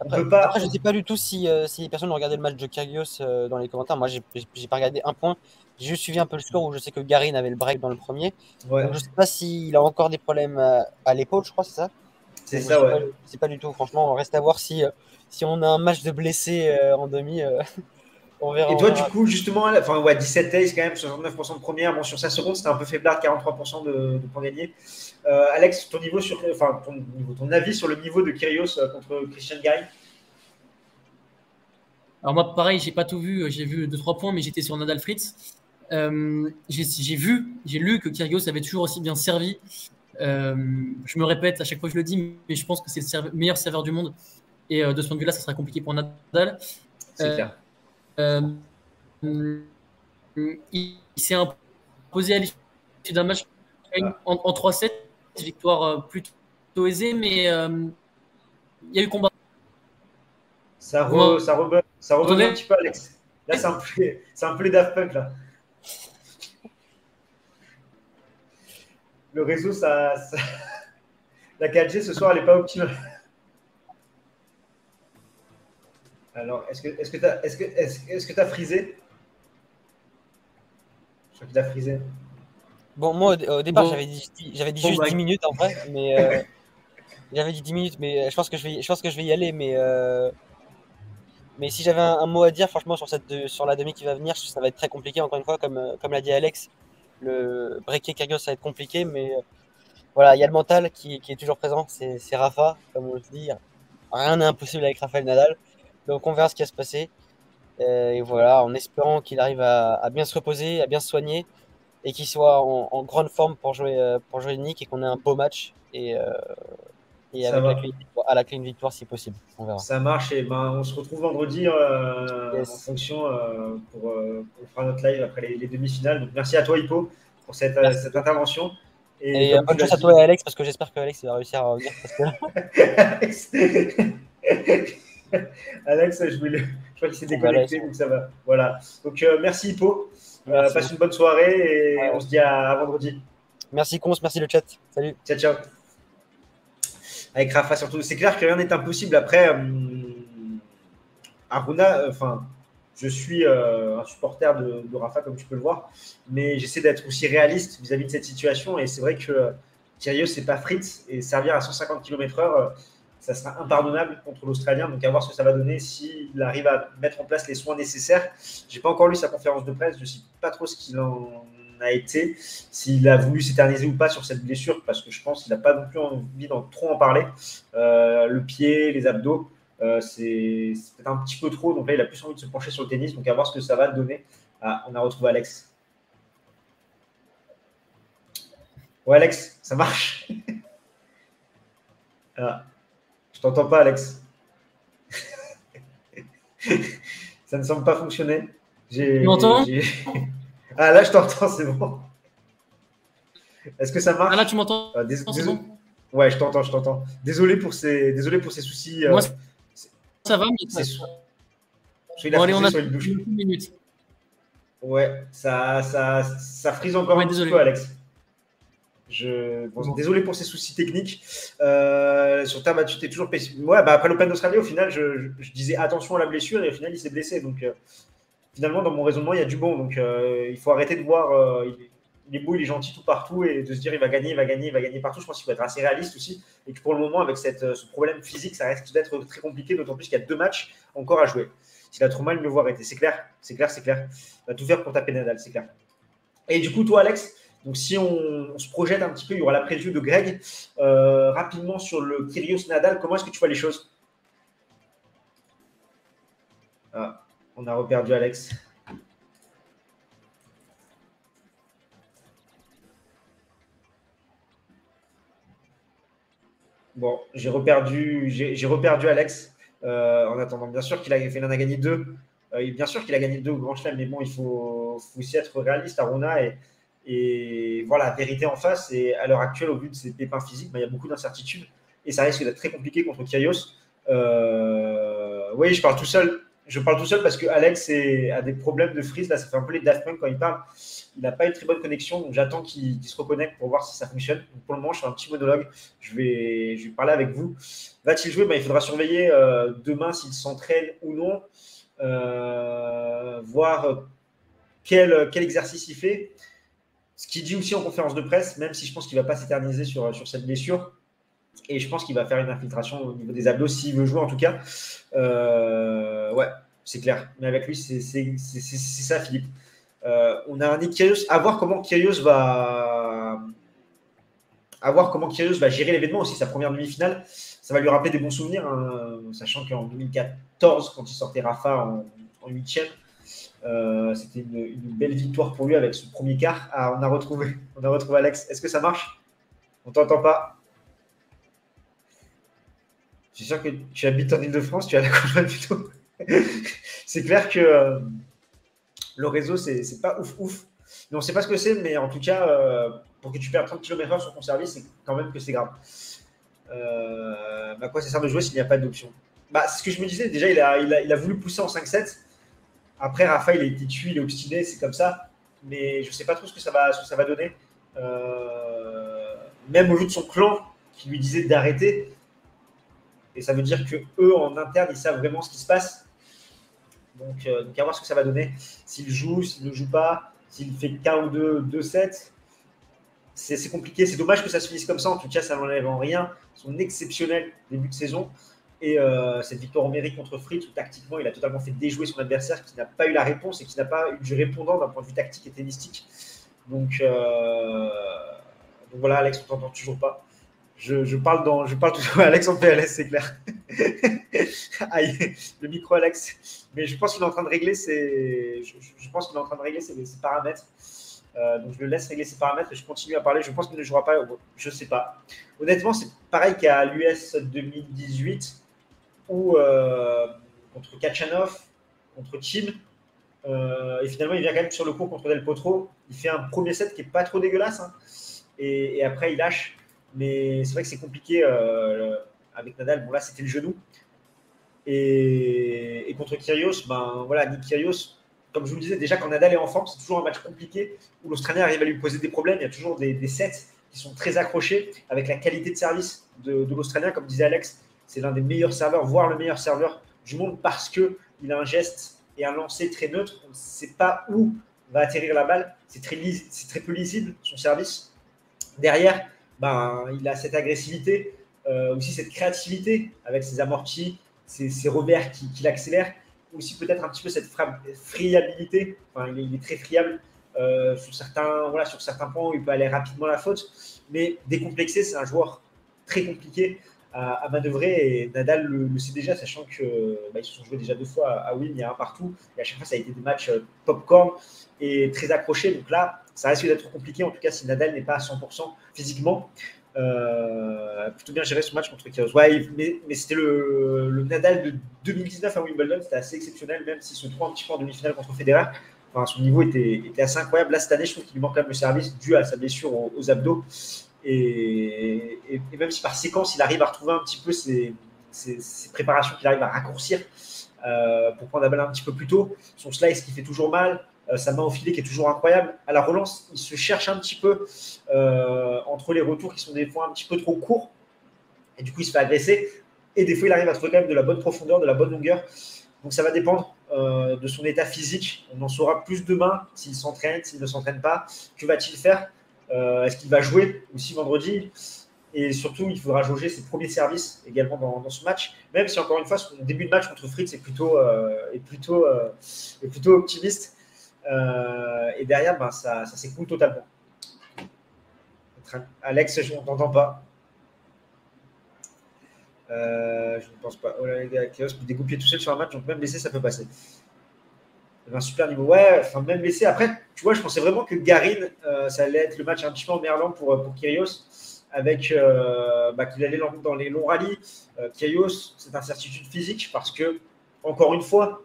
Après, pas... je ne sais pas du tout si, si les personnes ont regardé le match de Kyrgios dans les commentaires. Moi, j'ai pas regardé un point. J'ai juste suivi un peu le score où je sais que Garin avait le break dans le premier. je ne sais pas s'il a encore des problèmes à l'épaule, je crois, c'est ça? C'est ça, ouais. C'est pas du tout. Franchement, on reste à voir si, euh, si on a un match de blessés euh, en demi. Euh, on verra. Et toi, du coup, justement, enfin, ouais, 17 ace quand même, 69% de première. Bon, sur 5 secondes, c'était un peu faiblard, 43% de, points gagnés. Alex, ton niveau sur, enfin, ton, ton, avis sur le niveau de Kyrgios contre Christian Garin Alors moi, pareil, j'ai pas tout vu. J'ai vu 2-3 points, mais j'étais sur Nadal Fritz. j'ai vu, j'ai lu que Kyrgios avait toujours aussi bien servi je me répète à chaque fois que je le dis, mais je pense que c'est le meilleur serveur du monde. Et euh, de ce point de vue-là, ça sera compliqué pour Nadal. C'est clair. Euh, il, s'est imposé à l'issue d'un match ah. en, 3-7, victoire plutôt aisée, mais il y a eu combat. Ça, re, ça, ça rebondit un petit peu, Alex. Là, c'est un, peu, un peu les Daft Punk, là. Le réseau, ça, la 4G ce soir, elle n'est pas optimale. Alors, est-ce que tu as, est -ce que, as frisé? Je crois qu'il a frisé. Bon, moi, au, départ, j'avais dit, j'avais dit juste 10 bah, minutes en vrai, mais euh, j'avais dit 10 minutes, mais je pense que je vais, je pense que je vais y aller, mais euh, mais si j'avais un, mot à dire, franchement, sur cette, sur la demi qui va venir, ça va être très compliqué encore une fois, comme euh, comme l'a dit Alex le breaker Kyrgios, ça va être compliqué, mais euh, voilà, il y a le mental qui, est toujours présent. C'est Rafa, comme on le dit. Rien n'est impossible avec Rafael Nadal. Donc on verra ce qui va se passer. Euh, et voilà, en espérant qu'il arrive à, bien se reposer, à bien se soigner et qu'il soit en, grande forme pour jouer, euh, pour jouer et qu'on ait un beau match. Et, et avec la clé, à la clé une victoire si possible. On verra. Ça marche et ben, on se retrouve vendredi euh, en fonction euh, pour, euh, pour, faire notre live après les, demi-finales. Donc merci à toi Hippo pour cette, cette intervention. Et, et bonne chance à toi et Alex parce que j'espère que Alex va réussir à revenir. Alex, Alex je, voulais... je crois qu'il s'est déconnecté, donc ça va. Voilà. Donc merci Hippo. passe une bonne soirée et on se dit à, à vendredi. Merci Cons, merci le chat. Salut. Ciao, ciao avec Rafa surtout. C'est clair que rien n'est impossible. Après, euh, Aruna, euh, enfin, je suis euh, un supporter de, Rafa, comme tu peux le voir, mais j'essaie d'être aussi réaliste vis-à-vis de cette situation. Et c'est vrai que Kyrgios, c'est pas Fritz, et servir à 150 km/h, ça sera impardonnable contre l'Australien. Donc, à voir ce que ça va donner s'il arrive à mettre en place les soins nécessaires. J'ai pas encore lu sa conférence de presse, je sais pas trop ce qu'il en a été, s'il a voulu s'éterniser ou pas sur cette blessure, parce que je pense qu'il n'a pas non plus envie d'en trop en parler. Euh, le pied, les abdos, euh, c'est peut-être un petit peu trop. Donc là, il a plus envie de se pencher sur le tennis. Donc à voir ce que ça va donner. Ah, on a retrouvé Alex. Ouais, Alex, ça marche. ah, je t'entends pas, Alex. ça ne semble pas fonctionner. Tu m'entends? Ah là, je t'entends, c'est bon. Est-ce que ça marche? Ah là, tu m'entends? Ah, Ouais, je t'entends, je t'entends. Désolé pour ces, désolé pour ces soucis. Euh, Moi, ça va, mais ça... Je bon, allez, on a sur une minutes. Ouais, ça, ça, ça frise encore un petit peu, Alex. Je... Désolé pour ces soucis techniques. Euh, sur ta tu t'es toujours Ouais, bah après l'Open d'Australie, au final, je, je, disais attention à la blessure et au final, il s'est blessé. Donc, euh, finalement, dans mon raisonnement, il y a du bon. Donc, euh, il faut arrêter de voir. Euh, il, est beau, il est gentil tout partout et de se dire il va gagner, il va gagner, il va gagner partout. Je pense qu'il faut être assez réaliste aussi. Et que pour le moment, avec cette, ce problème physique, ça risque d'être très compliqué, d'autant plus qu'il y a deux matchs encore à jouer. S'il a trop mal, le voir arrêter. C'est clair, c'est clair, c'est clair. Il va tout faire pour taper Nadal, c'est clair. Et du coup, toi, Alex, donc si on, se projette un petit peu, il y aura la preview de Greg. Euh, rapidement sur le Kyrios Nadal, comment est-ce que tu vois les choses? Ah, on a reperdu Alex. Bon, j'ai reperdu, j'ai reperdu Alex. Euh, en attendant, bien sûr qu'il a, fait, en a gagné deux. Euh, bien sûr qu'il a gagné deux grands chelems, mais bon, il faut, aussi être réaliste, Aruna. Et, et voilà, vérité en face. Et à l'heure actuelle, au vu de ses pépins physiques, bah, il y a beaucoup d'incertitudes. Et ça risque d'être très compliqué contre Kyrios. Euh, oui, je parle tout seul. Je parle tout seul parce que Alex a des problèmes de freeze. Là, ça fait un peu les Daft Punk quand il parle. Il n'a pas une très bonne connexion, donc j'attends qu'il se reconnecte pour voir si ça fonctionne. pour le moment, je fais un petit monologue. Je vais, parler avec vous. Va-t-il jouer? Ben, Il faudra surveiller euh, demain s'il s'entraîne ou non. Euh, voir quel, quel exercice il fait. Ce qu'il dit aussi en conférence de presse, même si je pense qu'il ne va pas s'éterniser sur cette blessure. Et je pense qu'il va faire une infiltration au niveau des abdos s'il veut jouer en tout cas. Euh, ouais, c'est clair. Mais avec lui, c'est ça, Philippe. Euh, on a un Nick Kyrgios. À voir comment Kyrgios va. À comment va gérer l'événement aussi, sa première demi-finale. Ça va lui rappeler des bons souvenirs, hein, sachant qu'en 2014, quand il sortait Rafa en, huitième, euh, c'était une, belle victoire pour lui avec ce premier quart. Ah, on a retrouvé, on a retrouvé Alex. Est-ce que ça marche? On t'entend pas? Suis sûr que tu habites en Ile-de-France, tu as la campagne plutôt. c'est clair que euh, le réseau, c'est pas ouf ouf. Mais on sait pas ce que c'est, mais en tout cas, euh, pour que tu perdes 30 km/h sur ton service, c'est quand même que c'est grave. Euh, bah quoi ça sert de jouer s'il n'y a pas d'option bah, Ce que je me disais, déjà, il a, il a, voulu pousser en 5-7. Après, Rafa, il a été il est obstiné, c'est comme ça. Mais je sais pas trop ce que ça va, ce que ça va donner. Euh, même au vu de son clan qui lui disait d'arrêter. Et ça veut dire que eux, en interne, ils savent vraiment ce qui se passe. Donc, euh, à voir ce que ça va donner. S'il joue, s'il ne joue pas, s'il fait ou deux, deux sets, c'est compliqué. C'est dommage que ça se finisse comme ça. En tout cas, ça n'enlève en rien son exceptionnel début de saison. Et euh, cette victoire en mérite contre Fritz, où tactiquement, il a totalement fait déjouer son adversaire qui n'a pas eu la réponse et qui n'a pas eu du répondant d'un point de vue tactique et tennistique. Donc, euh, voilà, Alex, on t'entend toujours pas. Je, parle dans, je parle toujours à Alex en PLS, c'est clair. Aïe, le micro Alex. Mais je pense qu'il est en train de régler ses, je, pense qu'il est en train de régler ses, paramètres. Euh, donc je le laisse régler ses paramètres et je continue à parler. Je pense qu'il ne jouera pas. Je sais pas. Honnêtement, c'est pareil qu'à l'US 2018 où euh, contre Kachanov, contre Tim. Euh, et finalement, il vient quand même sur le cours contre Del Potro. Il fait un premier set qui est pas trop dégueulasse. Hein. et, après, il lâche. Mais c'est vrai que c'est compliqué euh, avec Nadal. Bon, là, c'était le genou. Et, contre Kyrgios, ben voilà, Nick Kyrgios, comme je vous le disais, déjà quand Nadal est en forme, c'est toujours un match compliqué où l'Australien arrive à lui poser des problèmes. Il y a toujours des, sets qui sont très accrochés avec la qualité de service de, l'Australien. Comme disait Alex, c'est l'un des meilleurs serveurs, voire le meilleur serveur du monde parce qu'il a un geste et un lancer très neutre. On ne sait pas où va atterrir la balle. C'est très, très peu lisible, son service. Derrière, ben, il a cette agressivité, euh, aussi cette créativité avec ses amortis, ses, revers qui, qui l'accélèrent, aussi peut-être un petit peu cette friabilité. Enfin, il, est, très friable euh, sur, certains, voilà, sur certains points où il peut aller rapidement à la faute, mais décomplexé, c'est un joueur très compliqué à, manœuvrer et Nadal le, sait déjà, sachant que bah, se sont joués déjà deux fois à, Win, il y a un partout, et à chaque fois ça a été des matchs euh, popcorn et très accrochés. Donc là, ça risque d'être compliqué, en tout cas si Nadal n'est pas à 100% physiquement. Euh, plutôt bien géré ce match contre Kyrgios. Ouais, mais, c'était le, Nadal de 2019 à Wimbledon, c'était assez exceptionnel, même s'il se trouve un petit peu en demi-finale contre Federer. Enfin, son niveau était, assez incroyable. Là, cette année, je trouve qu'il lui manque quand même le service dû à sa blessure aux, abdos. Et, même si par séquence, il arrive à retrouver un petit peu ses, préparations qu'il arrive à raccourcir euh, pour prendre la balle un petit peu plus tôt, son slice qui fait toujours mal, sa main au filet qui est toujours incroyable. À la relance, il se cherche un petit peu euh, entre les retours qui sont des fois un petit peu trop courts. Et du coup, il se fait agresser. Et des fois, il arrive à trouver quand même de la bonne profondeur, de la bonne longueur. Donc ça va dépendre euh, de son état physique. On en saura plus demain s'il s'entraîne, s'il ne s'entraîne pas. Que va-t-il faire? Est-ce qu'il va jouer aussi vendredi? Et surtout, il faudra jauger ses premiers services également dans, ce match, même si encore une fois, son début de match contre Fritz plutôt, est plutôt, est plutôt optimiste. Euh, et derrière, ben, ça, ça s'écoule totalement. Alex, je ne t'entends pas. Euh, je ne pense pas. Oh là, les gars, Kyrgios peut tout seul sur un match, donc même blessé, ça peut passer. Un super niveau. Ouais, enfin, même blessé. Après, tu vois, je pensais vraiment que Garin, euh, ça allait être le match un petit peu en merlant pour, pour Kyrgios, avec bah, qu'il allait dans les longs rallyes. Kyrgios, c'est incertitude physique parce que, encore une fois,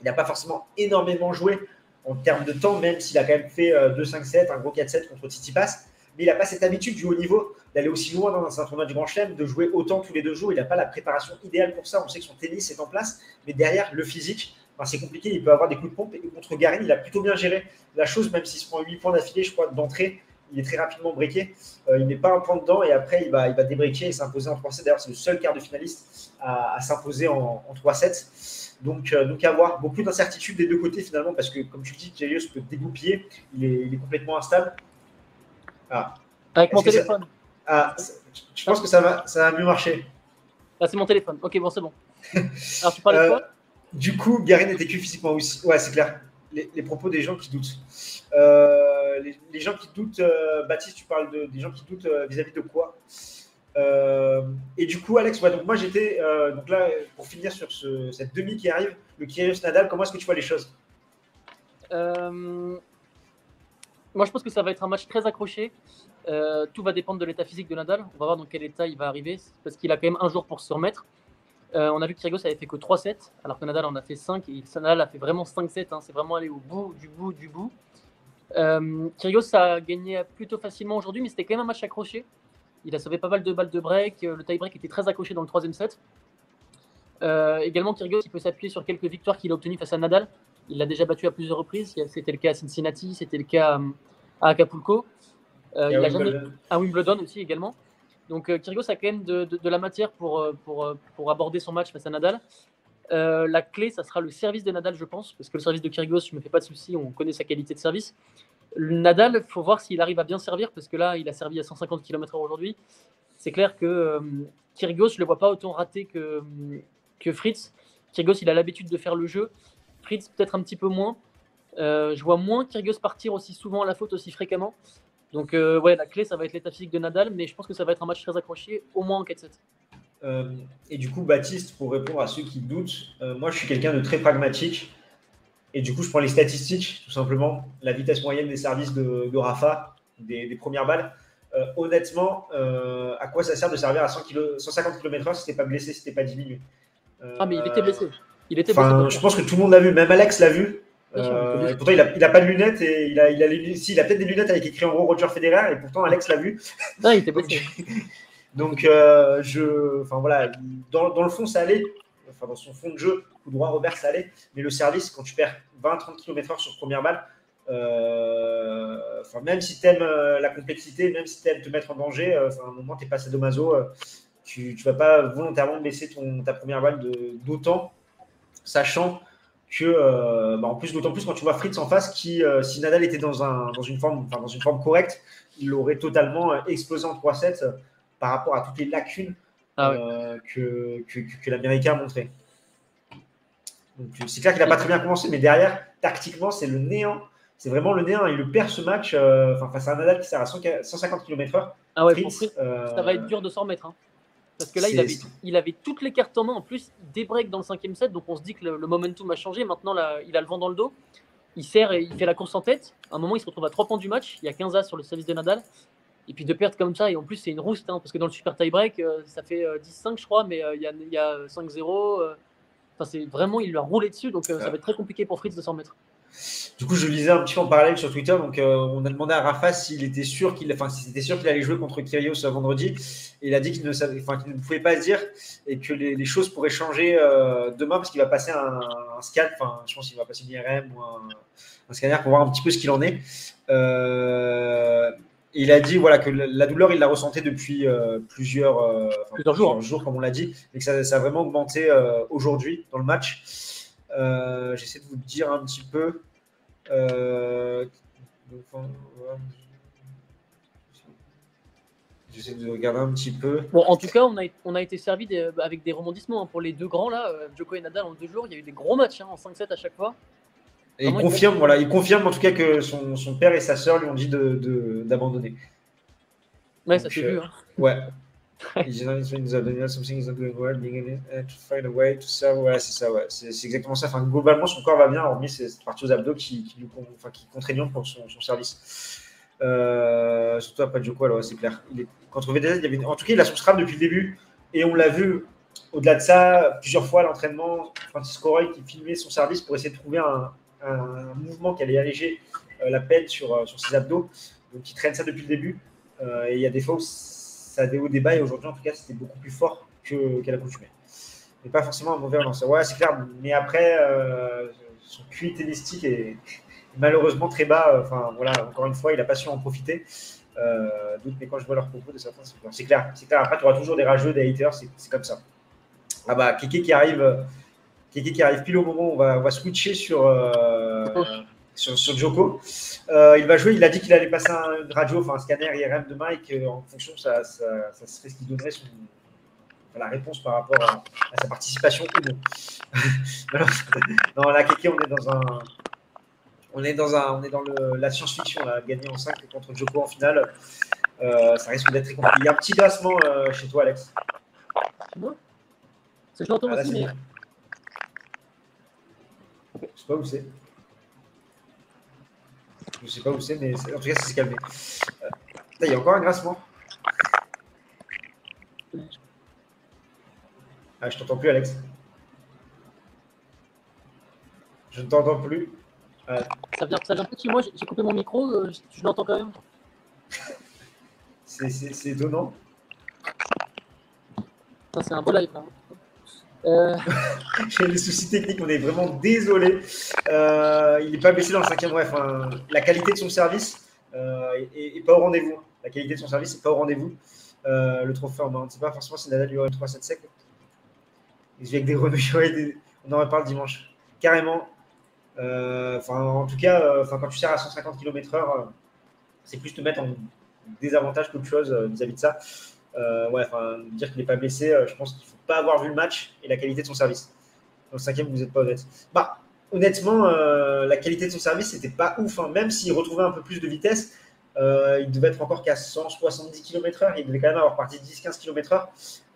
il n'a pas forcément énormément joué en termes de temps, même s'il a quand même fait 2-5-7, un gros 4-7 contre Tsitsipas. Mais il n'a pas cette habitude du haut niveau d'aller aussi loin dans un tournoi du Grand Chelem, de jouer autant tous les deux jours. Il n'a pas la préparation idéale pour ça. On sait que son tennis est en place, mais derrière, le physique, c'est compliqué. Il peut avoir des coups de pompe. Et contre Garin, il a plutôt bien géré la chose, même s'il se prend 8 points d'affilée, je crois, d'entrée. Il est très rapidement breaké. Euh, il met pas un point dedans et après, il va, il va débreaker et s'imposer en 3-7. D'ailleurs, c'est le seul quart de finaliste à, s'imposer en, 3-7. Donc, euh, donc, à voir. Beaucoup d'incertitudes des deux côtés, finalement, parce que, comme tu le dis, Kyrgios peut dégoupiller. Il est, il est complètement instable. Ah. Avec mon téléphone. Ah, je pense que ça va, ça va mieux marcher. Ah, c'est mon téléphone. Ok, bon, c'est bon. Alors, tu parles de quoi? euh, Du coup, Garin était que physiquement aussi. Ouais, c'est clair. Les, propos des gens qui doutent. Euh, les, gens qui doutent, euh, Baptiste, tu parles de, des gens qui doutent vis-à-vis de quoi? Et du coup, Alex, donc moi j'étais. donc là, pour finir sur cette demi qui arrive, le Kyrgios Nadal, comment est-ce que tu vois les choses? Moi, je pense que ça va être un match très accroché. Euh, tout va dépendre de l'état physique de Nadal. On va voir dans quel état il va arriver, parce qu'il a quand même un jour pour se remettre. Euh, on a vu que Kyrgios avait fait que 3 sets, alors que Nadal en a fait 5, et Nadal a fait vraiment 5 sets. Hein. C'est vraiment allé au bout, du bout, du bout. Euh, Kyrgios a gagné plutôt facilement aujourd'hui, mais c'était quand même un match accroché. Il a sauvé pas mal de balles de break. Le tie-break était très accroché dans le troisième set. également, Kyrgios il peut s'appuyer sur quelques victoires qu'il a obtenues face à Nadal. Il l'a déjà battu à plusieurs reprises. C'était le cas à Cincinnati, c'était le cas à Acapulco. Euh, il a jamais... À Wimbledon aussi également. Donc euh, Kyrgios a quand même de, la matière pour, euh, pour, pour, aborder son match face à Nadal. la clé, ça sera le service de Nadal, je pense, parce que le service de Kyrgios, je ne me fais pas de soucis, on connaît sa qualité de service. Nadal, il faut voir s'il arrive à bien servir, parce que là, il a servi à 150 km/h aujourd'hui. C'est clair que Kyrgios, je ne le vois pas autant raté que, que Fritz. Kyrgios, il a l'habitude de faire le jeu. Fritz, peut-être un petit peu moins. je vois moins Kyrgios partir aussi souvent à la faute, aussi fréquemment. Donc, euh, ouais, la clé, ça va être l'état physique de Nadal, mais je pense que ça va être un match très accroché, au moins en 4-7. Euh, et du coup, Baptiste, pour répondre à ceux qui doutent, euh, moi je suis quelqu'un de très pragmatique. Et du coup, je prends les statistiques, tout simplement. La vitesse moyenne des services de, Rafa, des, premières balles. honnêtement, à quoi ça sert de servir à 100 km, 150 km/h si t'es pas blessé, si t'es pas diminué? Ah, mais il était blessé. Il était blessé. Je pense que tout le monde l'a vu, même Alex l'a vu. Euh, pourtant, il n'a a pas de lunettes et il a, il a, si, a peut-être des lunettes avec écrit en gros Roger Federer et pourtant Alex l'a vu. Non, il était donc, donc euh, je, enfin voilà, dans, dans, le fond ça allait, enfin dans son fond de jeu, coup droit Robert ça allait, mais le service quand tu perds 20-30 km/h sur première balle, euh, enfin même si tu aimes la complexité, même si tu aimes te mettre en danger, à un moment tu es passé domazo, tu ne vas pas volontairement baisser ton, ta première balle d'autant, sachant que, euh, bah, en plus, d'autant plus quand tu vois Fritz en face, qui, euh, si Nadal était dans, un, dans, une forme, dans une forme correcte, il aurait totalement euh, explosé en 3-7 par rapport à toutes les lacunes ah que, que, que, l'Américain a montré. C'est clair qu'il n'a pas très bien commencé, mais derrière, tactiquement, c'est le néant. C'est vraiment le néant. Il le perd ce match face à un Nadal qui sert à 150 km/h. Ah ouais, Fritz, ça va être dur de s'en remettre. Hein. Parce que là, il avait, il avait toutes les cartes en main. En plus, il débreak dans le cinquième set. Donc on se dit que le, momentum a changé. Maintenant, là, il a le vent dans le dos. Il sert et il fait la course en tête. À un moment, il se retrouve à 3 points du match. Il y a 15 as sur le service de Nadal. Et puis de perdre comme ça, et en plus, c'est une rouste. Hein, parce que dans le super tie-break, euh, ça fait 10-5, euh, je crois. Mais euh, il y a, y a 5-0. Enfin, c'est vraiment, il lui a roulé dessus. Donc ça va être très compliqué pour Fritz de s'en remettre. Du coup, je lisais un petit peu en parallèle sur Twitter. Donc, euh, on a demandé à Rafa s'il était sûr qu'il, enfin, c'était sûr qu'il allait jouer contre Kyrgios vendredi. Et il a dit qu'il ne, savait, enfin, qu'il ne pouvait pas dire et que les, choses pourraient changer euh, demain parce qu'il va passer un, scan. Enfin, je pense qu'il va passer une IRM ou un, scanner pour voir un petit peu ce qu'il en est. Euh, il a dit voilà que la douleur, il l'a ressentie depuis plusieurs, plusieurs, jours. jours, comme on l'a dit, et que ça, ça a vraiment augmenté aujourd'hui dans le match. J'essaie de vous dire un petit peu. Euh, J'essaie de regarder un petit peu. Bon, en tout cas, on a, on a été servi avec des rebondissements hein. pour les deux grands là. Euh, Djoko et Nadal en deux jours, il y a eu des gros matchs hein, en 5-7 à chaque fois. Et il confirme, voilà, il confirme en tout cas que son, son père et sa sœur lui ont dit d'abandonner. De, ouais, ça s'est vu. Euh, hein. Ouais. something is not going well, being to find a way to serve. Ouais, c'est ça, ouais. C'est exactement ça. Enfin, globalement, son corps va bien, hormis cette partie aux abdos qui, qui, lui, enfin, qui contraignant pour son, son service. Euh, surtout après Joko, alors c'est clair. Il est, contre VDZ, il y avait, en tout cas, il a son scrum depuis le début et on l'a vu au-delà de ça, plusieurs fois à l'entraînement, Francisco Roy qui filmait son service pour essayer de trouver un, un mouvement qui allait alléger euh, la peine sur, euh, sur ses abdos. Donc il traîne ça depuis le début. Euh, et il y a des fois où ça a des hauts débats et aujourd'hui en tout cas c'était beaucoup plus fort qu'à qu l'accoutumée. Mais pas forcément un mauvais lanceur. Ouais, c'est clair. Mais après, son QI tennistique est malheureusement très bas. Enfin voilà, encore une fois, il n'a pas su en profiter. Euh, mais quand je vois leurs propos de certains, c'est clair. C'est clair. Après, tu auras toujours des rageux, des haters, c'est comme ça. Ah bah, Kéké qui arrive, Kéké qui arrive pile au moment où on va, on va switcher sur, euh, sur, sur, Joko. Euh, il va jouer, il a dit qu'il allait passer un radio, enfin un scanner IRM de Mike en fonction, ça, ça, ça serait ce qui donnerait son, la réponse par rapport à, à sa participation ou non. non, là, Kéké, on est dans un. On est dans, un, on est dans le, la science-fiction, gagner en 5 contre Joko en finale. Euh, ça risque d'être très compliqué. Il y a un petit classement euh, chez toi, Alex. C'est moi je l'entends ah. Je sais pas où c'est. Je sais pas où c'est, mais en tout cas, ça s'est calmé. Euh, il y a encore un grincement. Ah, je t'entends plus, Alex. Je ne t'entends plus. Euh... Ça, vient, ça vient petit. Moi, j'ai coupé mon micro. Euh, je, l'entends quand même. C'est étonnant. Ça, c'est un beau live, là. Euh... J'ai des soucis techniques, on est vraiment désolé. Euh, il n'est pas baissé dans le cinquième bref. la qualité de son service euh, est, pas au rendez-vous. La qualité de son service n'est pas au rendez-vous. Euh, le trophée on ne sait pas forcément si Nadal lui aurait 3 7 sec. Avec des renouilles, on en reparle dimanche. Carrément. Euh, en tout cas, euh, quand tu sers à 150 km/h, c'est plus te mettre en désavantage qu'autre chose vis-à-vis de ça. Ouais, dire qu'il n'est pas blessé, je pense qu'il faut pas avoir vu le match et la qualité de son service. Dans le cinquième, vous n'êtes pas honnête. Bah, honnêtement, euh, la qualité de son service, c'était pas ouf. Hein. Même s'il retrouvait un peu plus de vitesse, euh, il devait être encore qu'à 170 km/h. Il devait quand même avoir parti 10-15 km/h.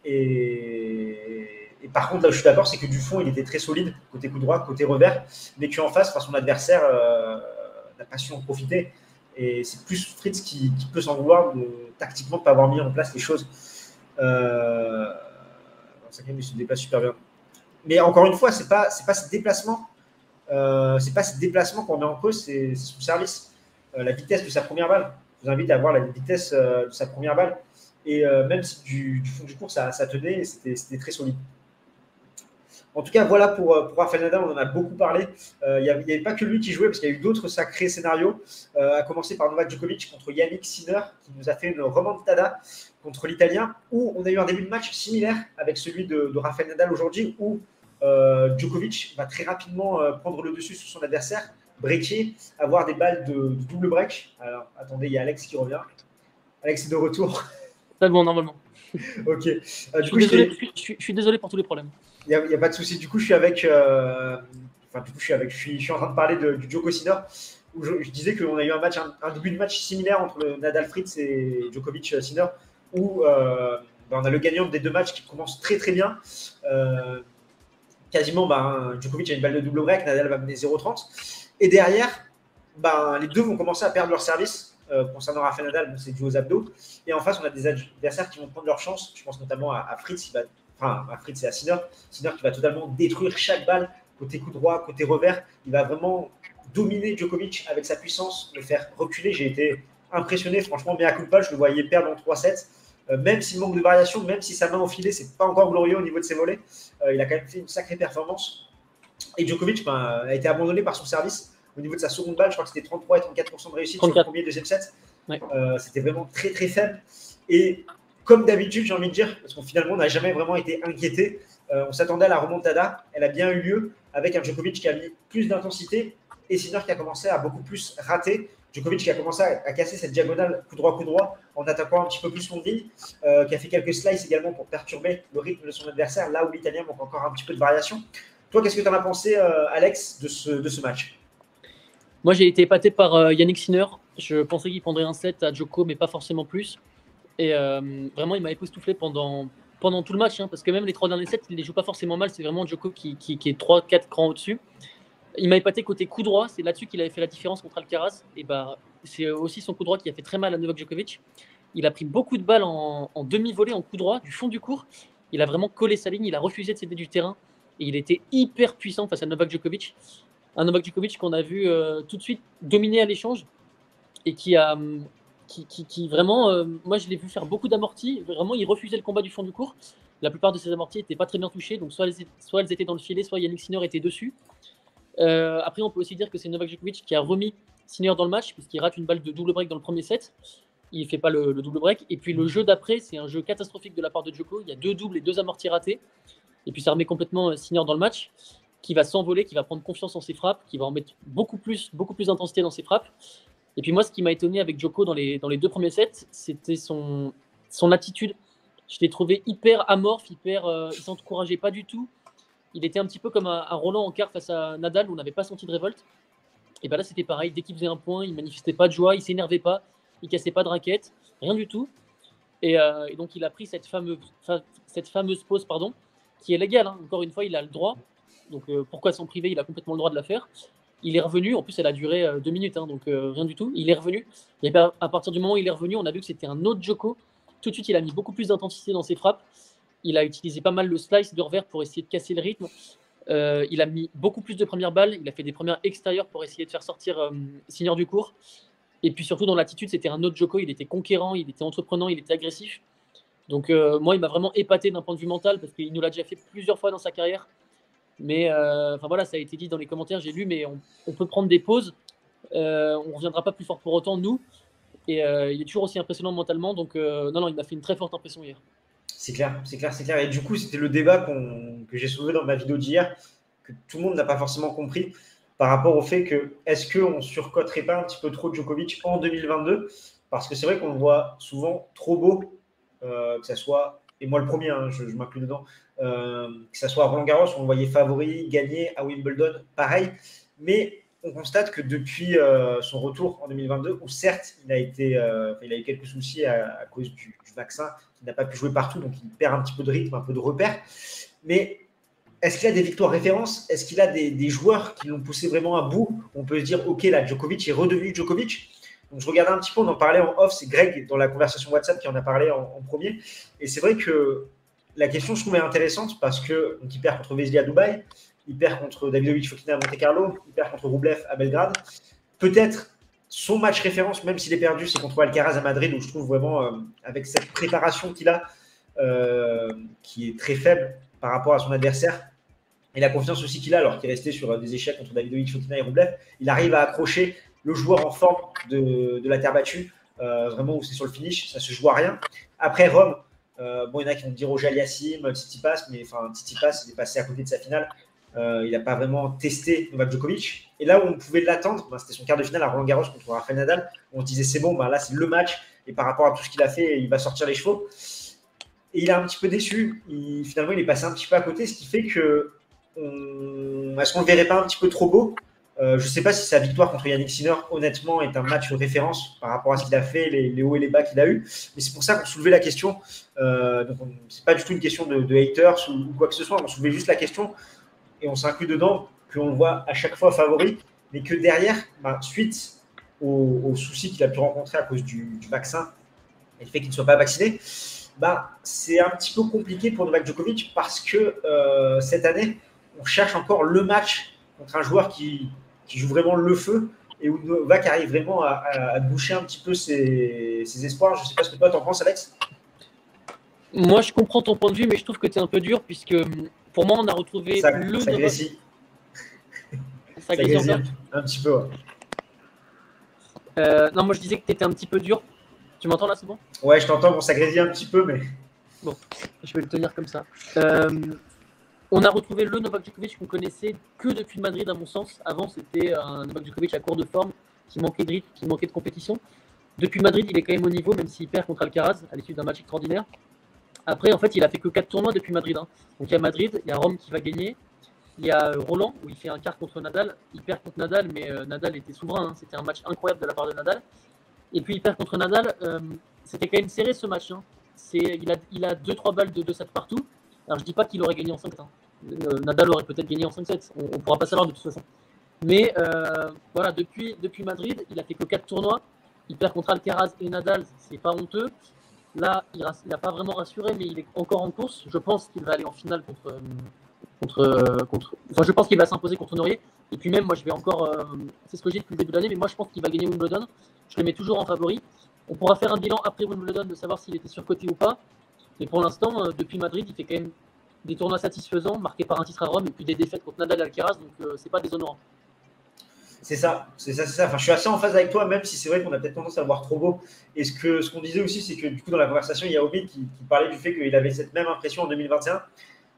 Et... par contre, là je suis d'accord, c'est que du fond, il était très solide, côté coup droit, côté revers, mais qu'en face, son adversaire euh, n'a pas su en profiter. Et c'est plus Fritz qui, peut s'en vouloir de, tactiquement de ne pas avoir mis en place les choses. Euh, il se déplace super bien. Mais encore une fois, pas c'est pas ce déplacement, euh, c'est pas ce déplacement qu'on met en cause, c'est son service, euh, la vitesse de sa première balle. Je vous invite à voir la vitesse euh, de sa première balle. Et même si du, fond du cours ça tenait, c'était très solide. En tout cas, voilà pour, pour Rafael Nadal, on en a beaucoup parlé. Il n'y avait, pas que lui qui jouait, parce qu'il y a eu d'autres sacrés scénarios, à commencer par Novak Djokovic contre Yannick Sinner, qui nous a fait une remontada contre l'Italien, où on a eu un début de match similaire avec celui de, de Rafael Nadal aujourd'hui, où euh, Djokovic va très rapidement euh, prendre le dessus sur son adversaire, breaker, avoir des balles de, de, double break. Alors, attendez, il y a Alex qui revient. Alex est de retour. C'est bon, normalement. ok. Euh, je, suis désolé, je, je, suis désolé, pour tous les problèmes. Il n'y a, pas de souci. Du coup, je suis avec. Euh, enfin, du coup, je suis avec. Je suis, en train de parler de, du Djoko Sinner où je, je disais qu'on a eu un match, un, début de match similaire entre Nadal Fritz et Djokovic Sinner où euh, ben, on a le gagnant des deux matchs qui commence très très bien. Euh, quasiment, ben, Djokovic a une balle de double break, Nadal va mener 0-30. Et derrière, ben, les deux vont commencer à perdre leur service. Euh, concernant Rafael Nadal, c'est dû aux abdos. Et en face, on a des adversaires qui vont prendre leur chance. Je pense notamment à, à Fritz, qui va, enfin à Fritz et à Sinner. Sinner qui va totalement détruire chaque balle, côté coup droit, côté revers. Il va vraiment dominer Djokovic avec sa puissance, le faire reculer. J'ai été impressionné, franchement, mais à coup de pas, je le voyais perdre en 3-7. Euh, même s'il manque de variation, même si sa main enfilée, c'est pas encore glorieux au niveau de ses volets, euh, il a quand même fait une sacrée performance. Et Djokovic ben, a été abandonné par son service au niveau de sa seconde balle. Je crois que c'était 33 et 34% de réussite 34. sur le premier et deuxième set. Ouais. Euh, c'était vraiment très très faible. Et comme d'habitude, j'ai envie de dire, parce qu'on finalement n'a jamais vraiment été inquiété, euh, on s'attendait à la remontada. Elle a bien eu lieu avec un Djokovic qui a mis plus d'intensité et Sinner qui a commencé à beaucoup plus rater. Djokovic qui a commencé à, casser cette diagonale coup droit coup droit en attaquant un petit peu plus son grille, euh, qui a fait quelques slices également pour perturber le rythme de son adversaire, là où l'Italien manque encore un petit peu de variation. Toi, qu'est-ce que tu en as pensé, euh, Alex, de ce, de ce match? Moi, j'ai été épaté par euh, Yannick Sinner. Je pensais qu'il prendrait un set à Djoko, mais pas forcément plus. Et vraiment, il m'a époustouflé pendant, pendant tout le match, hein, parce que même les trois derniers sets, il ne les joue pas forcément mal. C'est vraiment Djoko qui, qui, est 3-4 crans au-dessus. Il m'a épaté côté coup droit, c'est là-dessus qu'il avait fait la différence contre Alcaraz. Et bah, c'est aussi son coup droit qui a fait très mal à Novak Djokovic. Il a pris beaucoup de balles en, demi-volée, en coup droit, du fond du court. Il a vraiment collé sa ligne, il a refusé de céder du terrain. Et il était hyper puissant face à Novak Djokovic. Un Novak Djokovic qu'on a vu euh, tout de suite dominer à l'échange et qui a. Qui, qui, vraiment, euh, moi je l'ai vu faire beaucoup d'amortis. Vraiment, il refusait le combat du fond du court. La plupart de ses amortis n'étaient pas très bien touchés, donc soit elles, soit elles étaient dans le filet, soit Yannick Sinner était dessus. Euh, après, on peut aussi dire que c'est Novak Djokovic qui a remis Sinner dans le match, puisqu'il rate une balle de double break dans le premier set. Il ne fait pas le, double break. Et puis le jeu d'après, c'est un jeu catastrophique de la part de Djoko. Il y a deux doubles et deux amortis ratés. Et puis ça remet complètement euh, Sinner dans le match, qui va s'envoler, qui va prendre confiance en ses frappes, qui va en mettre beaucoup plus, beaucoup plus d'intensité dans ses frappes. Et puis moi, ce qui m'a étonné avec Djoko dans les, dans les deux premiers sets, c'était son, son attitude. Je l'ai trouvé hyper amorphe, hyper, euh, il s'encourageait pas du tout il était un petit peu comme un, Roland en quart face à Nadal où on n'avait pas senti de révolte. Et bien là, c'était pareil. Dès qu'il faisait un point, il manifestait pas de joie, il s'énervait pas, il cassait pas de raquette, rien du tout. Et, euh, donc, il a pris cette fameuse, cette fameuse pause, pardon, qui est légale. Hein. Encore une fois, il a le droit. Donc, euh, pourquoi s'en priver? Il a complètement le droit de la faire. Il est revenu. En plus, elle a duré euh, deux minutes, hein, donc rien du tout. Il est revenu. Et à partir du moment où il est revenu, on a vu que c'était un autre Joko. Tout de suite, il a mis beaucoup plus d'intensité dans ses frappes. Il a utilisé pas mal le slice de revers pour essayer de casser le rythme. Euh, il a mis beaucoup plus de premières balles. Il a fait des premières extérieures pour essayer de faire sortir euh, du cours. Et puis surtout dans l'attitude, c'était un autre Joko. Il était conquérant, il était entreprenant, il était agressif. Donc euh, moi, il m'a vraiment épaté d'un point de vue mental parce qu'il nous l'a déjà fait plusieurs fois dans sa carrière. Mais euh, enfin voilà, ça a été dit dans les commentaires, j'ai lu, mais on, peut prendre des pauses. on ne reviendra pas plus fort pour autant, nous. Et il est toujours aussi impressionnant mentalement. Donc non, non, il m'a fait une très forte impression hier. C'est clair, c'est clair, c'est clair. Et du coup, c'était le débat que j'ai soulevé dans ma vidéo d'hier, que tout le monde n'a pas forcément compris par rapport au fait que est-ce qu'on surcoterait pas un petit peu trop Djokovic en 2022 Parce que c'est vrai qu'on le voit souvent trop beau, euh, que ça soit, et moi le premier, hein, je, m'inclus dedans, euh, que ça soit Roland Garros, on le voyait favori, gagner à Wimbledon, pareil. Mais on constate que depuis euh, son retour en 2022, où certes, il a, été, il a eu quelques soucis à, cause du, vaccin, il n'a pas pu jouer partout, donc il perd un petit peu de rythme, un peu de repère. Mais est-ce qu'il a des victoires références? Est-ce qu'il a des, joueurs qui l'ont poussé vraiment à bout? On peut se dire, OK, là, Djokovic est redevenu Djokovic. Donc, je regardais un petit peu, on en parlait en off, c'est Greg dans la conversation WhatsApp qui en a parlé en, premier. Et c'est vrai que la question, je trouvais intéressante parce que il perd contre Vesely à Dubaï, il perd contre Davidovic Fokina à Monte Carlo, il perd contre Roublev à Belgrade. Peut-être son match référence, même s'il est perdu, c'est contre Alcaraz à Madrid, où je trouve vraiment, euh, avec cette préparation qu'il a, euh, qui est très faible par rapport à son adversaire, et la confiance aussi qu'il a, alors qu'il est resté sur des échecs contre Davidovic, Fokina et Rublev, il arrive à accrocher le joueur en forme de, la terre battue, euh, vraiment où c'est sur le finish, ça se joue à rien. Après Rome, bon, il y en a qui vont dire au Aliassim, Titi passe, mais enfin, Titi passe, il est passé à côté de sa finale. Euh, il n'a pas vraiment testé Novak Djokovic. Et là où on pouvait l'attendre, ben, c'était son quart de finale à Roland Garros contre Rafael Nadal. On disait c'est bon, ben, là c'est le match. Et par rapport à tout ce qu'il a fait, il va sortir les chevaux. Et il a un petit peu déçu. finalement, il est passé un petit peu à côté, ce qui fait que est-ce qu'on ne le verrait pas un petit peu trop beau euh, Je ne sais pas si sa victoire contre Yannick Sinner, honnêtement, est un match de référence par rapport à ce qu'il a fait, les, hauts et les bas qu'il a eu. Mais c'est pour ça qu'on soulevait la question. Euh, donc, c'est pas du tout une question de, haters ou, quoi que ce soit. On soulevait juste la question et on s'inclut dedans, qu'on le voit à chaque fois favori, mais que derrière, bah, suite aux, soucis qu'il a pu rencontrer à cause du, vaccin et le fait qu'il ne soit pas vacciné, bah, c'est un petit peu compliqué pour Novak Djokovic parce que euh, cette année, on cherche encore le match contre un joueur qui, joue vraiment le feu et où Novak arrive vraiment à, boucher un petit peu ses, espoirs. Je ne sais pas ce que toi t'en penses, Alex. Moi, je comprends ton point de vue, mais je trouve que tu es un peu dur puisque pour moi, on a retrouvé ça, le ça grésille. Ça, grésille un, petit peu. Euh, non, moi je disais que tu étais un petit peu dur. Tu m'entends là, c'est bon? Ouais, je t'entends. Bon, ça grésille un petit peu, mais. Bon, je vais le tenir comme ça. Euh, on a retrouvé le Novak Djokovic qu'on connaissait que depuis Madrid, à mon sens. Avant, c'était un Novak Djokovic à court de forme, qui manquait de rythme, qui manquait de compétition. Depuis Madrid, il est quand même au niveau, même s'il perd contre Alcaraz à l'issue d'un match extraordinaire. Après, en fait, il a fait que 4 tournois depuis Madrid. Hein. Donc il y a Madrid, il y a Rome qui va gagner. Il y a Roland où il fait un quart contre Nadal. Il perd contre Nadal, mais euh, Nadal était souverain. Hein. C'était un match incroyable de la part de Nadal. Et puis il perd contre Nadal. Euh, c'était quand même serré ce match. Hein. Il a 2-3 il a deux, trois balles de 2-7 partout. Alors je dis pas qu'il aurait gagné en 5 hein. Euh, Nadal aurait peut-être gagné en 5-7. On ne pourra pas savoir de toute façon. Mais euh, voilà, depuis, depuis Madrid, il a fait que 4 tournois. Il perd contre Alcaraz et Nadal, c'est pas honteux. Là, il n'a pas vraiment rassuré, mais il est encore en course. Je pense qu'il va aller en finale contre. contre, contre enfin, je pense qu'il va s'imposer contre Norier. Et puis même, moi, je vais encore. Euh, c'est ce que j'ai depuis le début de l'année, mais moi, je pense qu'il va gagner Wimbledon. Je le mets toujours en favori. On pourra faire un bilan après Wimbledon de savoir s'il était surcoté ou pas. Mais pour l'instant, euh, depuis Madrid, il fait quand même des tournois satisfaisants, marqués par un titre à Rome et puis des défaites contre Nadal et Alcaraz. Donc, euh, c'est pas déshonorant. C'est ça, c'est ça, c'est ça. Enfin, je suis assez en phase avec toi, même si c'est vrai qu'on a peut-être tendance à le voir trop beau. Et ce que ce qu'on disait aussi, c'est que du coup, dans la conversation, il y a Obi qui, parlait du fait qu'il avait cette même impression en 2021.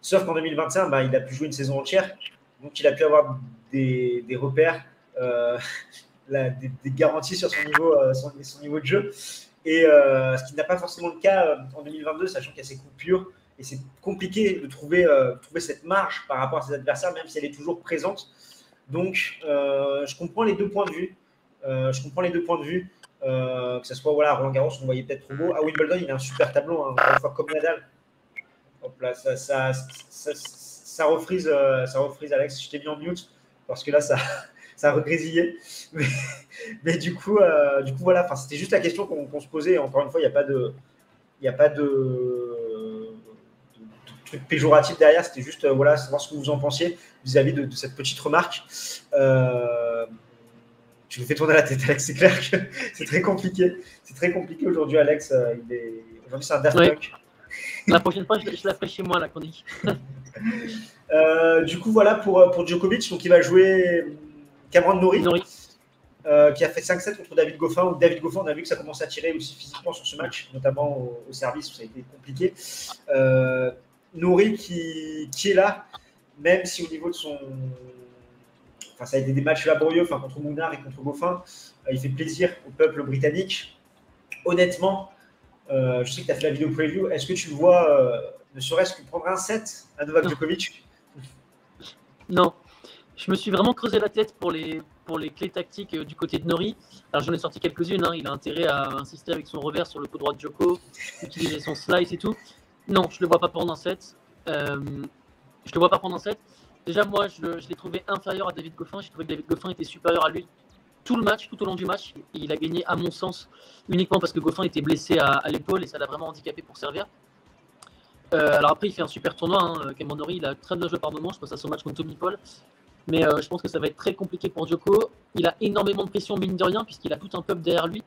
Sauf qu'en 2021, bah, il a pu jouer une saison entière. Donc, il a pu avoir des, des repères, euh, des, garanties sur son niveau, son, niveau de jeu. Et euh, ce qui n'a pas forcément le cas en 2022, sachant qu'il y a ces coupures. Et c'est compliqué de trouver, trouver cette marge par rapport à ses adversaires, même si elle est toujours présente. Donc, je comprends les deux points de vue. je comprends les deux points de vue. que ce soit voilà, Roland Garros, on voyait peut-être trop beau. À Wimbledon, il a un super tableau, hein, fois comme Nadal. Hop là, ça, ça, ça, ça, refrise, ça refrise Alex. Je t'ai mis en mute parce que là, ça, ça a regrésillé. Mais, du, coup, euh, du coup, voilà, c'était juste la question qu'on se posait. Encore une fois, il n'y a pas de, il a pas de, truc péjoratif derrière. C'était juste, euh, voilà, savoir ce que vous en pensiez vis-à-vis de, cette petite remarque. Euh, tu me fais tourner la tête, Alex. C'est clair que c'est très compliqué. C'est très compliqué aujourd'hui, Alex. Aujourd'hui, c'est un Daft La prochaine fois, je, la ferai chez moi, la chronique. Euh, du coup, voilà pour, pour Djokovic. Donc, il va jouer Cameron Norrie, euh, qui a fait 5-7 contre David Goffin. Où David Goffin, on a vu que ça commence à tirer aussi physiquement sur ce match, notamment au, service où ça a été compliqué. Euh, Norrie qui, qui, est là, même si au niveau de son. Enfin, ça a été des matchs laborieux enfin, contre Mounard et contre Goffin. il fait plaisir au peuple britannique. Honnêtement, je sais que tu as fait la vidéo preview. Est-ce que tu vois, ne serait-ce que prendre un set à Novak Djokovic? Non. Je me suis vraiment creusé la tête pour les, pour les clés tactiques euh, du côté de Nori. Alors j'en ai sorti quelques-unes. Hein. Il a intérêt à insister avec son revers sur le coup droit de Joko, utiliser son slice et tout. Non, je ne le vois pas prendre un set. Euh, je ne le vois pas prendre un set. Déjà, moi, je, l'ai trouvé inférieur à David Goffin. J'ai trouvé que David Goffin était supérieur à lui tout le match, tout au long du match. il a gagné, à mon sens, uniquement parce que Goffin était blessé à, l'épaule et ça l'a vraiment handicapé pour servir. Euh, alors après, il fait un super tournoi. Hein. il a très bien joué par moment. Je pense à son match contre Tommy Paul. Mais euh, je pense que ça va être très compliqué pour Djoko. Il a énormément de pression, mine de rien, puisqu'il a tout un peuple derrière lui.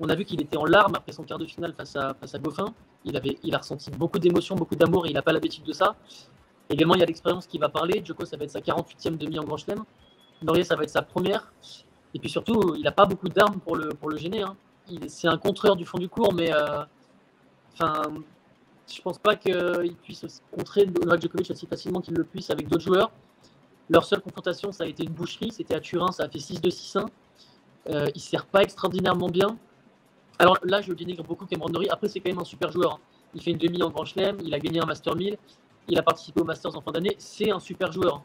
On a vu qu'il était en larmes après son quart de finale face à, face à Goffin. Il, avait, il a ressenti beaucoup d'émotions, beaucoup d'amour et il n'a pas l'habitude de ça. Également, il y a l'expérience qui va parler. Djoko, ça va être sa 48e demi en Grand Chelem. Norier, ça va être sa première. Et puis surtout, il n'a pas beaucoup d'armes pour le, pour le gêner. Hein. C'est un contreur du fond du cours, mais euh, enfin, je pense pas qu'il puisse contrer Novak Djokovic aussi facilement qu'il le puisse avec d'autres joueurs. Leur seule confrontation, ça a été une boucherie. C'était à Turin, ça a fait 6-2-6-1. Euh, il ne sert pas extraordinairement bien. Alors là, je dénigre beaucoup Cameron Norrie. Après, c'est quand même un super joueur. Hein. Il fait une demi en Grand Chelem, il a gagné un Master 1000, il a participé au Masters en fin d'année. C'est un super joueur. Hein.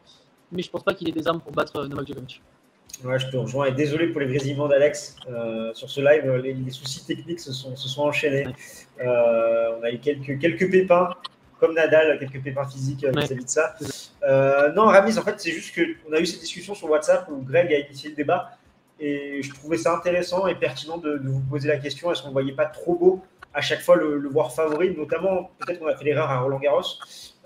Mais je ne pense pas qu'il ait des armes pour battre euh, Novak Djokovic. Ouais, je te rejoins. Et désolé pour les grésillements d'Alex. Euh, sur ce live, les, soucis techniques se sont, se sont enchaînés. Euh, on a eu quelques, quelques pépins, comme Nadal, quelques pépins physiques vis-à-vis de ça. Non, Ramis, en fait, c'est juste qu'on a eu cette discussion sur WhatsApp où Greg a initié le débat. Et je trouvais ça intéressant et pertinent de, vous poser la question est-ce qu'on ne voyait pas trop beau à chaque fois le, voir favori Notamment, peut-être qu'on a fait l'erreur à Roland Garros.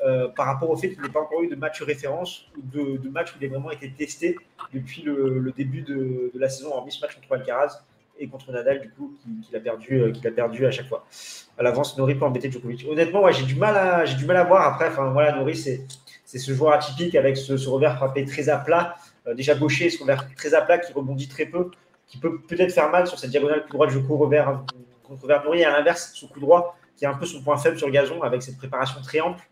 Euh, par rapport au fait qu'il n'ait pas encore eu de match référence ou de, de, match où il a vraiment été testé depuis le, début de, la saison, hormis ce match contre Alcaraz et contre Nadal, du coup, qu'il a, perdu, euh, qu'il a perdu à chaque fois. À l'avance, Nori peut embêter Djokovic. Honnêtement, j'ai du, mal à, du mal à voir. Après, voilà, Nori, c'est, c'est ce joueur atypique avec ce, revers frappé très à plat, euh, déjà gaucher, ce revers très à plat qui rebondit très peu, qui peut peut-être faire mal sur cette diagonale coup droit de Joko revers contre revers Nori. À l'inverse, ce coup droit qui est un peu son point faible sur le gazon avec cette préparation très ample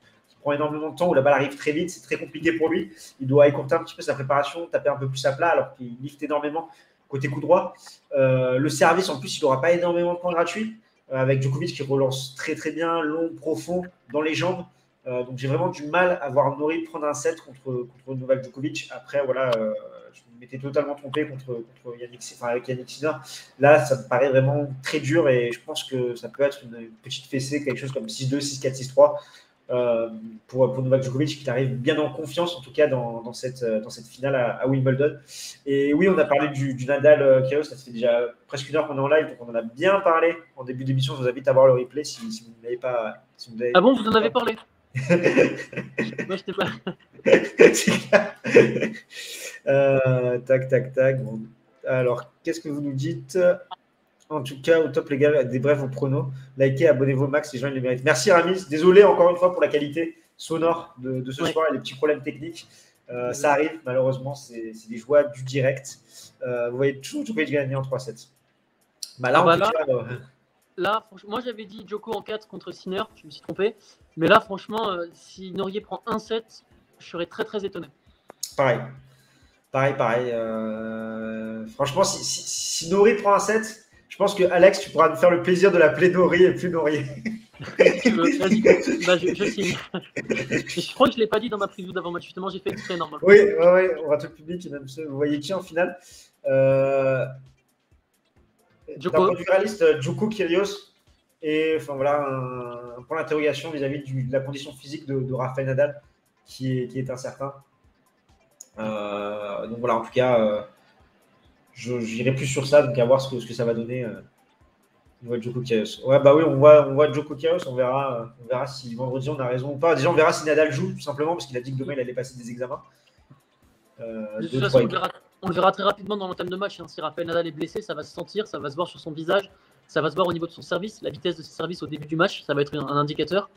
prend énormément de temps, où la balle arrive très vite, c'est très compliqué pour lui. Il doit écourter un petit peu sa préparation, taper un peu plus à plat, alors qu'il lift énormément côté coup droit. Euh, le service, en plus, il n'aura pas énormément de points gratuits, euh, avec Djokovic qui relance très très bien, long, profond, dans les jambes. Euh, donc j'ai vraiment du mal à voir Nori prendre un set contre, contre Novak Djokovic. Après, voilà, euh, je m'étais totalement trompé contre, contre Yannick, enfin, avec Yannick Sinner. Là, ça me paraît vraiment très dur et je pense que ça peut être une, petite fessée, quelque chose comme 6-2, 6-4, 6-3. Euh, pour, pour, Novak Djokovic qui arrive bien en confiance en tout cas dans, dans cette, dans cette finale à, Wimbledon. Et oui, on a parlé du, du Nadal Chaos, ça fait déjà presque une heure qu'on est en live, donc on en a bien parlé en début d'émission. Je vous invite à voir le replay si, si vous n'avez pas. Si vous avez... Ah bon, vous en avez parlé? Moi, je pas. euh, tac, tac, tac. Bon. Alors, qu'est-ce que vous nous dites? En tout cas, au top, les gars, des brefs vos pronos. Likez, abonnez-vous au max, les gens ils les méritent. Merci Ramis. Désolé encore une fois pour la qualité sonore de, de ce soir et les petits problèmes techniques. Euh, ça arrive, malheureusement, c'est des joies du direct. Euh, vous voyez toujours Djokovic gagner en 3-7. Bah là, ah bah là, cas, euh, là moi j'avais dit Djoko en 4 contre Sinner, je me suis trompé. Mais là, franchement, euh, si Norier prend un set, je serais très très étonné. Pareil. Pareil, pareil. Euh, franchement, si, si, Nori prend un set, je pense que Alex, tu pourras nous faire le plaisir de l'appeler Nori et plus bah, je, je, signe. je crois que je ne l'ai pas dit dans ma preview d'avant-match. Justement, j'ai fait exprès normalement. Oui, ouais, ouais, on va tout le public. Même vous voyez qui en finale euh... D'un point de vue réaliste, Djoko Kyrgios, et enfin, voilà, un, point d'interrogation vis-à-vis de la condition physique de, de Rafael Nadal qui est, qui est incertain. Euh, donc voilà, en tout cas, euh, j'irai plus sur ça, donc à voir ce que, ce que ça va donner. Euh, on voit Djoko Kyrgios. Ouais, bah oui, on voit, on voit Djoko Kyrgios, on verra, on verra si vendredi on a raison ou pas. Déjà, on verra si Nadal joue, tout simplement, parce qu'il a dit que demain il allait passer des examens. de toute façon, on le, verra, très rapidement dans l'entame de match. Hein. Si Rafael Nadal est blessé, ça va se sentir, ça va se voir sur son visage. Ça va se voir au niveau de son service, la vitesse de ses services au début du match, ça va être un, indicateur.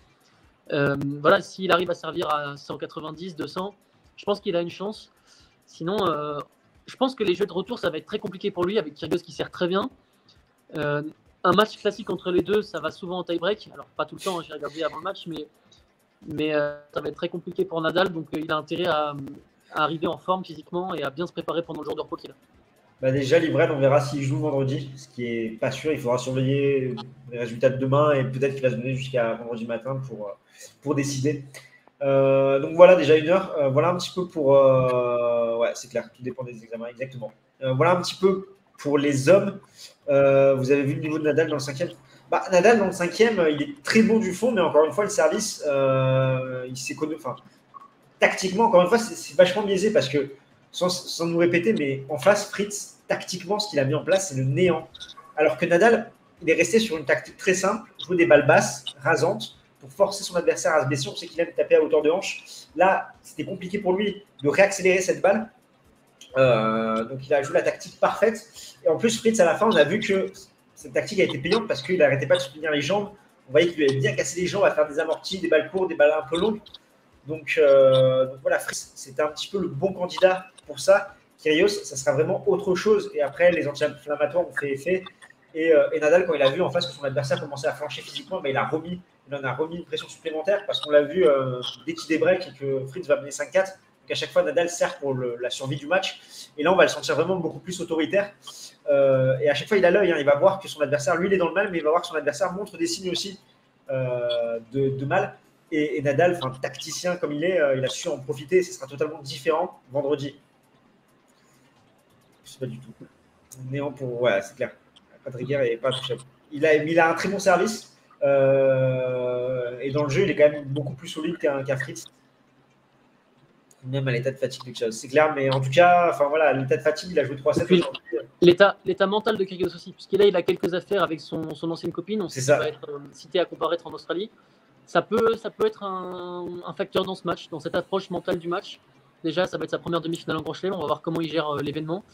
Euh, voilà, s'il arrive à servir à 190, 200, je pense qu'il a une chance. Sinon, euh, je pense que les jeux de retour, ça va être très compliqué pour lui avec Kyrgios qui sert très bien. Euh, un match classique entre les deux, ça va souvent en tie-break. Alors, pas tout le temps, hein, j'ai regardé avant le match, mais ça va être très compliqué pour Nadal. Donc, il a intérêt à, arriver en forme physiquement et à bien se préparer pendant le jour de repos. Bah déjà, Livrel, on verra s'il joue vendredi, ce qui est pas sûr. Il faudra surveiller les résultats de demain et peut-être qu'il va se donner jusqu'à vendredi matin pour, euh, pour décider. Euh, donc voilà, déjà une heure. Euh, voilà un petit peu pour. ouais, c'est clair, tout dépend des examens, exactement. voilà un petit peu pour les hommes. vous avez vu le niveau de Nadal dans le cinquième? Bah, Nadal dans le cinquième, il est très bon du fond, mais encore une fois, le service, il s'est connu. Enfin, tactiquement, encore une fois, c'est vachement biaisé parce que sans, nous répéter, mais en face, Fritz, tactiquement, ce qu'il a mis en place, c'est le néant. Alors que Nadal, il est resté sur une tactique très simple, jouer des balles basses, rasantes, pour forcer son adversaire à se blesser. On sait qu'il aime taper à hauteur de hanche. Là, c'était compliqué pour lui de réaccélérer cette balle. Euh, donc, il a joué la tactique parfaite. Et en plus, Fritz, à la fin, on a vu que cette tactique a été payante parce qu'il n'arrêtait pas de soutenir les jambes. On voyait qu'il lui avait bien cassé les jambes à faire des amortis, des balles courtes, des balles un peu longues. Donc, euh, donc voilà, Fritz, c'était un petit peu le bon candidat pour ça. Kyrgios, ça sera vraiment autre chose. Et après, les anti-inflammatoires ont fait effet. Euh, et, Nadal, quand il a vu en face que son adversaire commençait à flancher physiquement, mais il, a remis, il en a remis une pression supplémentaire parce qu'on l'a vu euh, dès qu'il débreak et que Fritz va mener 5-4. Donc à chaque fois, Nadal sert pour la survie du match. Et là, on va le sentir vraiment beaucoup plus autoritaire. Et à chaque fois, il a l'œil. Hein. il va voir que son adversaire, lui, il est dans le mal, mais il va voir que son adversaire montre des signes aussi de, mal. Et, et Nadal, tacticien comme il est, il a su en profiter. Ce sera totalement différent vendredi pas du tout. Néant pour. Ouais, c'est clair. Pas touchable. Il a, il a un très bon service. Euh, et dans le jeu, il est quand même beaucoup plus solide qu'un Fritz. Même à l'état de fatigue, c'est clair. Mais en tout cas, enfin voilà, l'état de fatigue, il a joué 3-7 L'état, l'état mental de Kyrgios aussi, puisqu'il a, il a quelques affaires avec son, son ancienne copine. On sait ça. va être euh, cité à comparaître en Australie. Ça peut, ça peut être un, un, facteur dans ce match, dans cette approche mentale du match. Déjà, ça va être sa première demi-finale en Grand Chelem. On va voir comment il gère euh, l'événement.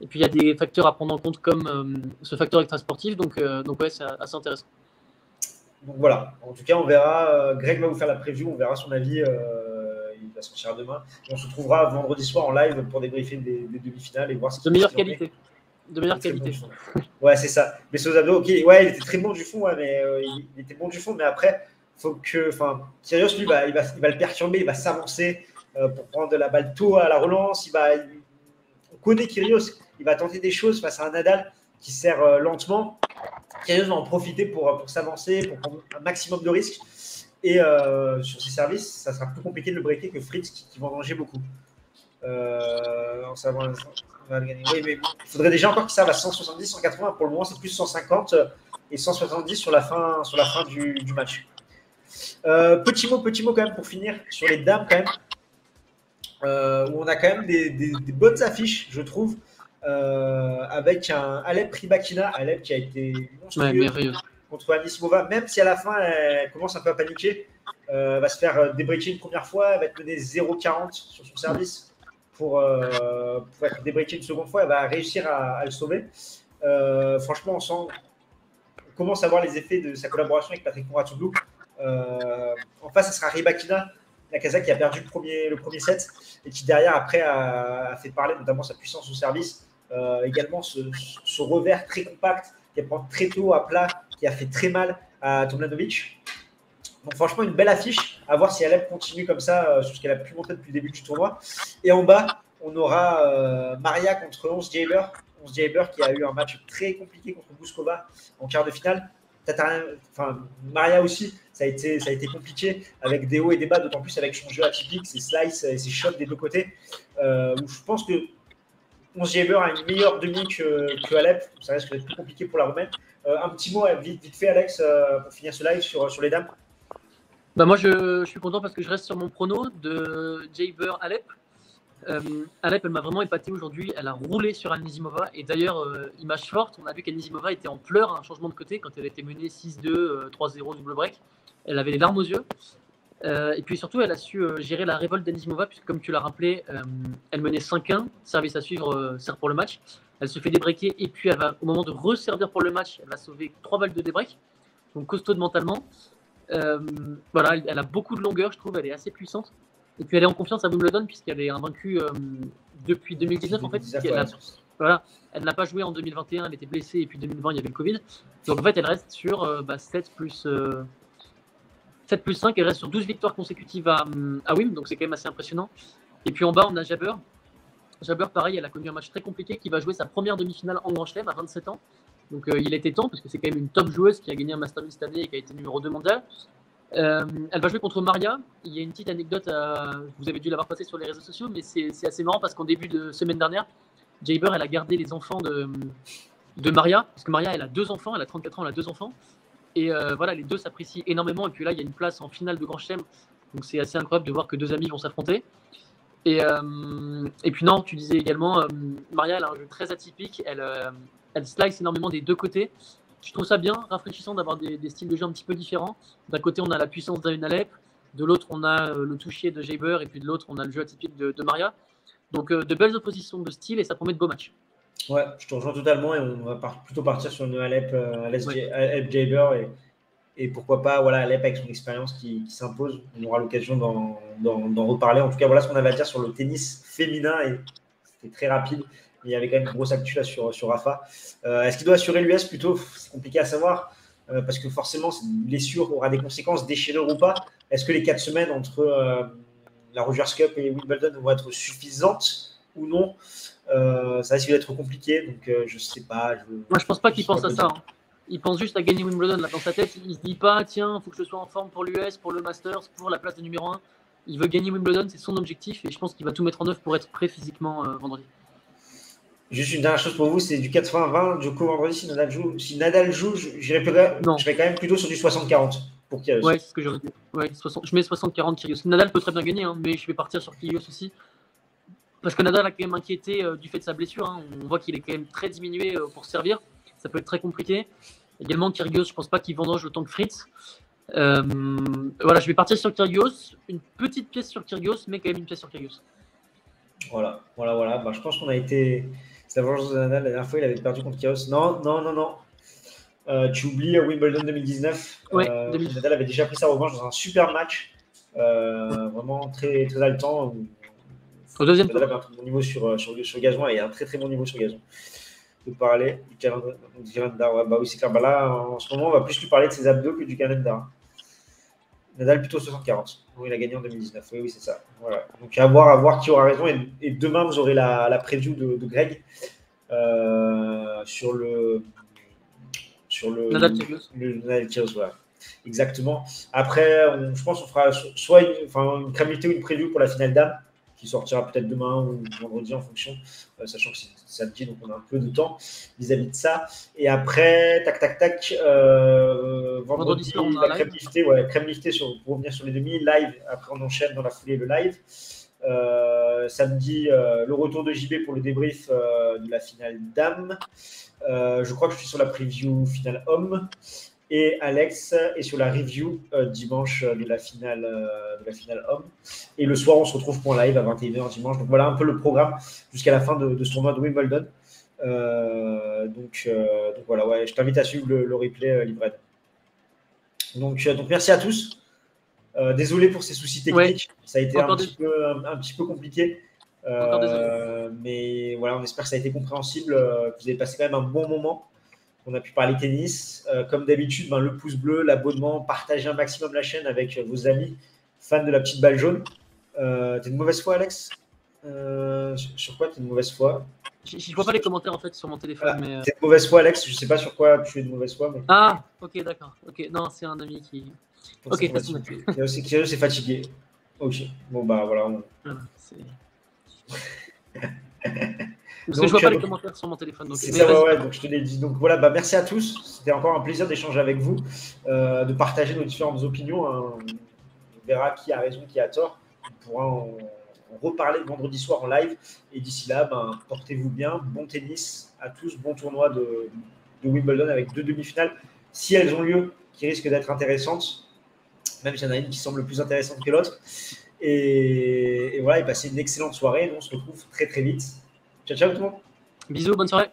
Et puis il y a des facteurs à prendre en compte comme euh, ce facteur extrasportif. Donc, euh, donc ouais, c'est assez intéressant. Donc voilà, en tout cas, on verra. Greg va vous faire la preview, on verra son avis. il va sortir demain. on se retrouvera vendredi soir en live pour débriefer des, demi-finales et voir ce De meilleure qualité. De meilleure qualité. ouais, c'est ça. Mais Sozado, ok, ouais, il était très bon du fond, mais il, était bon du fond, mais après, faut que, enfin, lui, bah, il, va, il va le perturber, il va s'avancer pour prendre la balle tôt à la relance. Il va, on connaît Kyrios, il va tenter des choses face à un Nadal qui sert euh, lentement. Kyrgios va en profiter pour, pour s'avancer, pour prendre un maximum de risques. Et euh, sur ses services, ça sera plus compliqué de le breaker que Fritz qui, va en danger beaucoup. Euh, il faudrait déjà encore qu'il serve à 170, 180. Pour le moment, c'est plus 150 et 170 sur la fin, sur la fin du match. Euh, petit mot, petit mot quand même pour finir sur les dames quand même. Euh, où on a quand même des, des- des bonnes affiches, je trouve, euh, avec un Alep Ribakina, Alep qui a été monstrueux Ouais, contre Anisimova, même si à la fin elle commence un peu à paniquer, euh, va se faire débreaker une première fois, elle va être menée 0,40 sur son service pour, pour être débreakée une seconde fois, elle va réussir à, à le sauver. Franchement, on sent, on commence à voir les effets de sa collaboration avec Patrick Mouratoglou. Euh, en face, ce sera Ribakina, la Kazakh qui a perdu le premier, le premier set et qui derrière après a, fait parler notamment sa puissance au service, Euh, également ce, revers très compact qui prend très tôt à plat, qui a fait très mal à Tomlanovic. Donc franchement, une belle affiche. À voir si Alep continue comme ça euh, sur ce qu'elle a pu montrer depuis le début du tournoi. Et en bas, on aura euh, Maria contre 11 Jaber. 11 Jaber qui a eu un match très compliqué contre Bouskova en quart de finale. Enfin, Maria aussi, ça a, été, compliqué avec des hauts et des bas, d'autant plus avec son jeu atypique, ses slices et ses shots des deux côtés. Euh, je pense que 11 Jaber a une meilleure demi que, que Alep. Ça risque d'être plus compliqué pour la Roumaine. Euh, un petit mot euh, vite, fait, Alex, pour finir ce live sur, les dames. Bah moi, je, suis content parce que je reste sur mon prono de Jaber Alep. Alep, elle m'a vraiment épaté aujourd'hui. Elle a roulé sur Anisimova. Et d'ailleurs, image forte, on a vu qu'Anisimova était en pleurs un changement de côté quand elle était menée 6-2, euh, 3-0 double break. Elle avait les larmes aux yeux. Euh, et puis surtout, elle a su euh, gérer la révolte d'Anisimova, puisque comme tu l'as rappelé, euh, elle menait 5-1, service à suivre, sert pour le match. Elle se fait débreaker et puis elle va, au moment de resservir pour le match, elle va sauver 3 balles de débreak. Donc costaud mentalement. Voilà, elle, elle a beaucoup de longueur, je trouve, elle est assez puissante. Et puis elle est en confiance à Wimbledon puisqu'elle est invaincue depuis 2019 en fait. 2019, puisqu'elle ouais. n'a- voilà, elle n'a pas joué en 2021, elle était blessée et puis 2020 il y avait le Covid. Donc en fait elle reste sur euh, bah, 7 plus 7 plus 5, elle reste sur 12 victoires consécutives à, à Wim, donc c'est quand même assez impressionnant. Et puis en bas on a Jabber. Jabber pareil, elle a connu un match très compliqué qui va jouer sa première demi-finale en Grand Chelem à 27 ans. Donc euh, il était temps parce que c'est quand même une top joueuse qui a gagné un Master 1000 cette année et qui a été numéro 2 mondial. Euh, elle va jouer contre Maria. Il y a une petite anecdote, vous avez dû l'avoir passée sur les réseaux sociaux, mais c'est c'est assez marrant parce qu'en début de semaine dernière, Jaber, elle a gardé les enfants de, de Maria, parce que Maria, elle a deux enfants, elle a 34 ans, elle a deux enfants. Et euh, voilà, les deux s'apprécient énormément. Et puis là, il y a une place en finale de Grand Chelem, donc c'est assez incroyable de voir que deux amis vont s'affronter. Et, euh, puis non, tu disais également, euh, Maria, elle a un jeu très atypique, elle, slice énormément des deux côtés. Je trouve ça bien, rafraîchissant d'avoir des, styles de jeu un petit peu différents. D'un côté, on a la puissance d'Ayn Alep, de l'autre, on a le toucher de Jaber, et puis de l'autre, on a le jeu atypique de, Maria. Donc de belles oppositions de style, et ça promet de beaux matchs. Ouais, je te rejoins totalement et on va par- plutôt partir sur une Alep, euh, Alep, Ouais. Alep Jaber et, et pourquoi pas voilà, Alep avec son expérience qui, qui s'impose. On aura l'occasion d'en, reparler. En tout cas, voilà ce qu'on avait à dire sur le tennis féminin et c'était très rapide. Mais il y avait quand même une grosse actu là sur, sur Rafa. Euh, est-ce qu'il doit assurer l'US plutôt? C'est compliqué à savoir euh, parce que forcément, cette blessure aura des conséquences déchirures ou pas. Est-ce que les quatre semaines entre la Rogers Cup et Wimbledon vont être suffisantes ou non? Euh, ça risque d'être compliqué, donc euh, je sais pas. Je... Moi, je pense pas qu'il pense à ça. hein. Il pense juste à gagner Wimbledon là, dans sa tête. Il se dit pas, tiens, faut que je sois en forme pour l'US, pour le Masters, pour la place de numéro 1. Il veut gagner Wimbledon, c'est son objectif, et je pense qu'il va tout mettre en œuvre pour être prêt physiquement euh, vendredi. Juste une dernière chose pour vous, c'est du 80-20 Djoko vendredi si Nadal joue. Si Nadal joue, serais quand même plutôt sur du 60-40 pour Kyrgios. Ouais, c'est ce que j'aurais dit. Ouais, 60 je mets 60-40 Kyrgios. Nadal peut très bien gagner, hein, mais je vais partir sur Kyrgios aussi. Parce que Nadal a quand même inquiété euh, du fait de sa blessure. hein. On voit qu'il est quand même très diminué euh, pour servir. Ça peut être très compliqué. Également, Kyrgios, je pense pas qu'il vendange autant que Fritz. Euh, voilà, je vais partir sur Kyrgios. Une petite pièce sur Kyrgios, mais quand même une pièce sur Kyrgios. Voilà, voilà, voilà. Bah, je pense qu'on a été. C'est la vengeance de Nadal. La dernière fois, il avait perdu contre Kyrgios. Non, non, non, non. Euh, tu oublies Wimbledon 2019. Ouais, Euh, 2019. Nadal avait déjà pris sa revanche dans un super match. Vraiment très, très haletant. où Au deuxième Nadal tour. avait un très bon niveau sur, euh, sur, il y a un très très bon niveau sur gazon. De parler du calendar. Du calendar ouais, bah oui, c'est clair. Bah là, en ce moment, on va plus lui parler de ses abdos que du calendar. Nadal plutôt 60-40. Oui, il a gagné en 2019. Oui, oui, c'est ça. Voilà. Donc à voir, à voir qui aura raison. Et, et demain, vous aurez la, la preview de, de Greg euh, sur le sur le Nadal le Nadal voilà. exactement. Après, je pense qu'on fera soit une, enfin, une ou une preview pour la finale dame qui sortira peut-être demain ou vendredi en fonction, euh, sachant que c'est samedi, donc on a un peu de temps vis-à-vis de ça. Et après, tac, tac, tac, euh, vendredi, la crème liftée, ouais, crème liftée sur, pour revenir sur les demi, live, après on enchaîne dans la foulée le live. Euh, samedi, le retour de JB pour le débrief de la finale dame. je crois que je suis sur la preview finale homme et Alex est sur la review euh, dimanche euh, de la finale euh, de la finale homme. Et le soir, on se retrouve pour un live à 21h dimanche. Donc voilà un peu le programme jusqu'à la fin de, ce tournoi de Wimbledon. donc, voilà, ouais, je t'invite à suivre le, replay Livred. Donc, donc merci à tous. désolé pour ces soucis techniques. Ça a été un petit, peu, un, petit, peu, compliqué. mais voilà, on espère que ça a été compréhensible, que vous avez passé quand même un bon moment. On a pu parler tennis. Euh, comme d'habitude, ben, le pouce bleu, l'abonnement, partagez un maximum la chaîne avec vos amis fans de la petite balle jaune. Euh, t'es de mauvaise foi, Alex? Euh, Sur quoi t'es de mauvaise foi? Je ne vois pas les commentaires en fait sur mon téléphone. mais... T'es de mauvaise foi, Alex? Je ne sais pas sur quoi tu es de mauvaise foi. Mais... Ah, ok, d'accord. Ok, non, c'est un ami qui. Ok, c'est c'est fatigué. Ok, bon bah voilà. voilà Parce que je vois pas les commentaires sur mon téléphone. c'est ça, ouais, donc je te l'ai dit. Donc voilà, bah, merci à tous. C'était encore un plaisir d'échanger avec vous, euh, de partager nos différentes opinions. Hein. On verra qui a raison, qui a tort. On pourra en, reparler vendredi soir en live. Et d'ici là, ben, portez-vous bien. Bon tennis à tous. Bon tournoi de, Wimbledon avec deux demi-finales. Si elles ont lieu, qui risquent d'être intéressantes, même s'il y en a une qui semble plus intéressante que l'autre. Et, et, voilà, et passez une excellente soirée. On se retrouve très très vite Ciao, ciao tout le monde. Bisous, bonne soirée.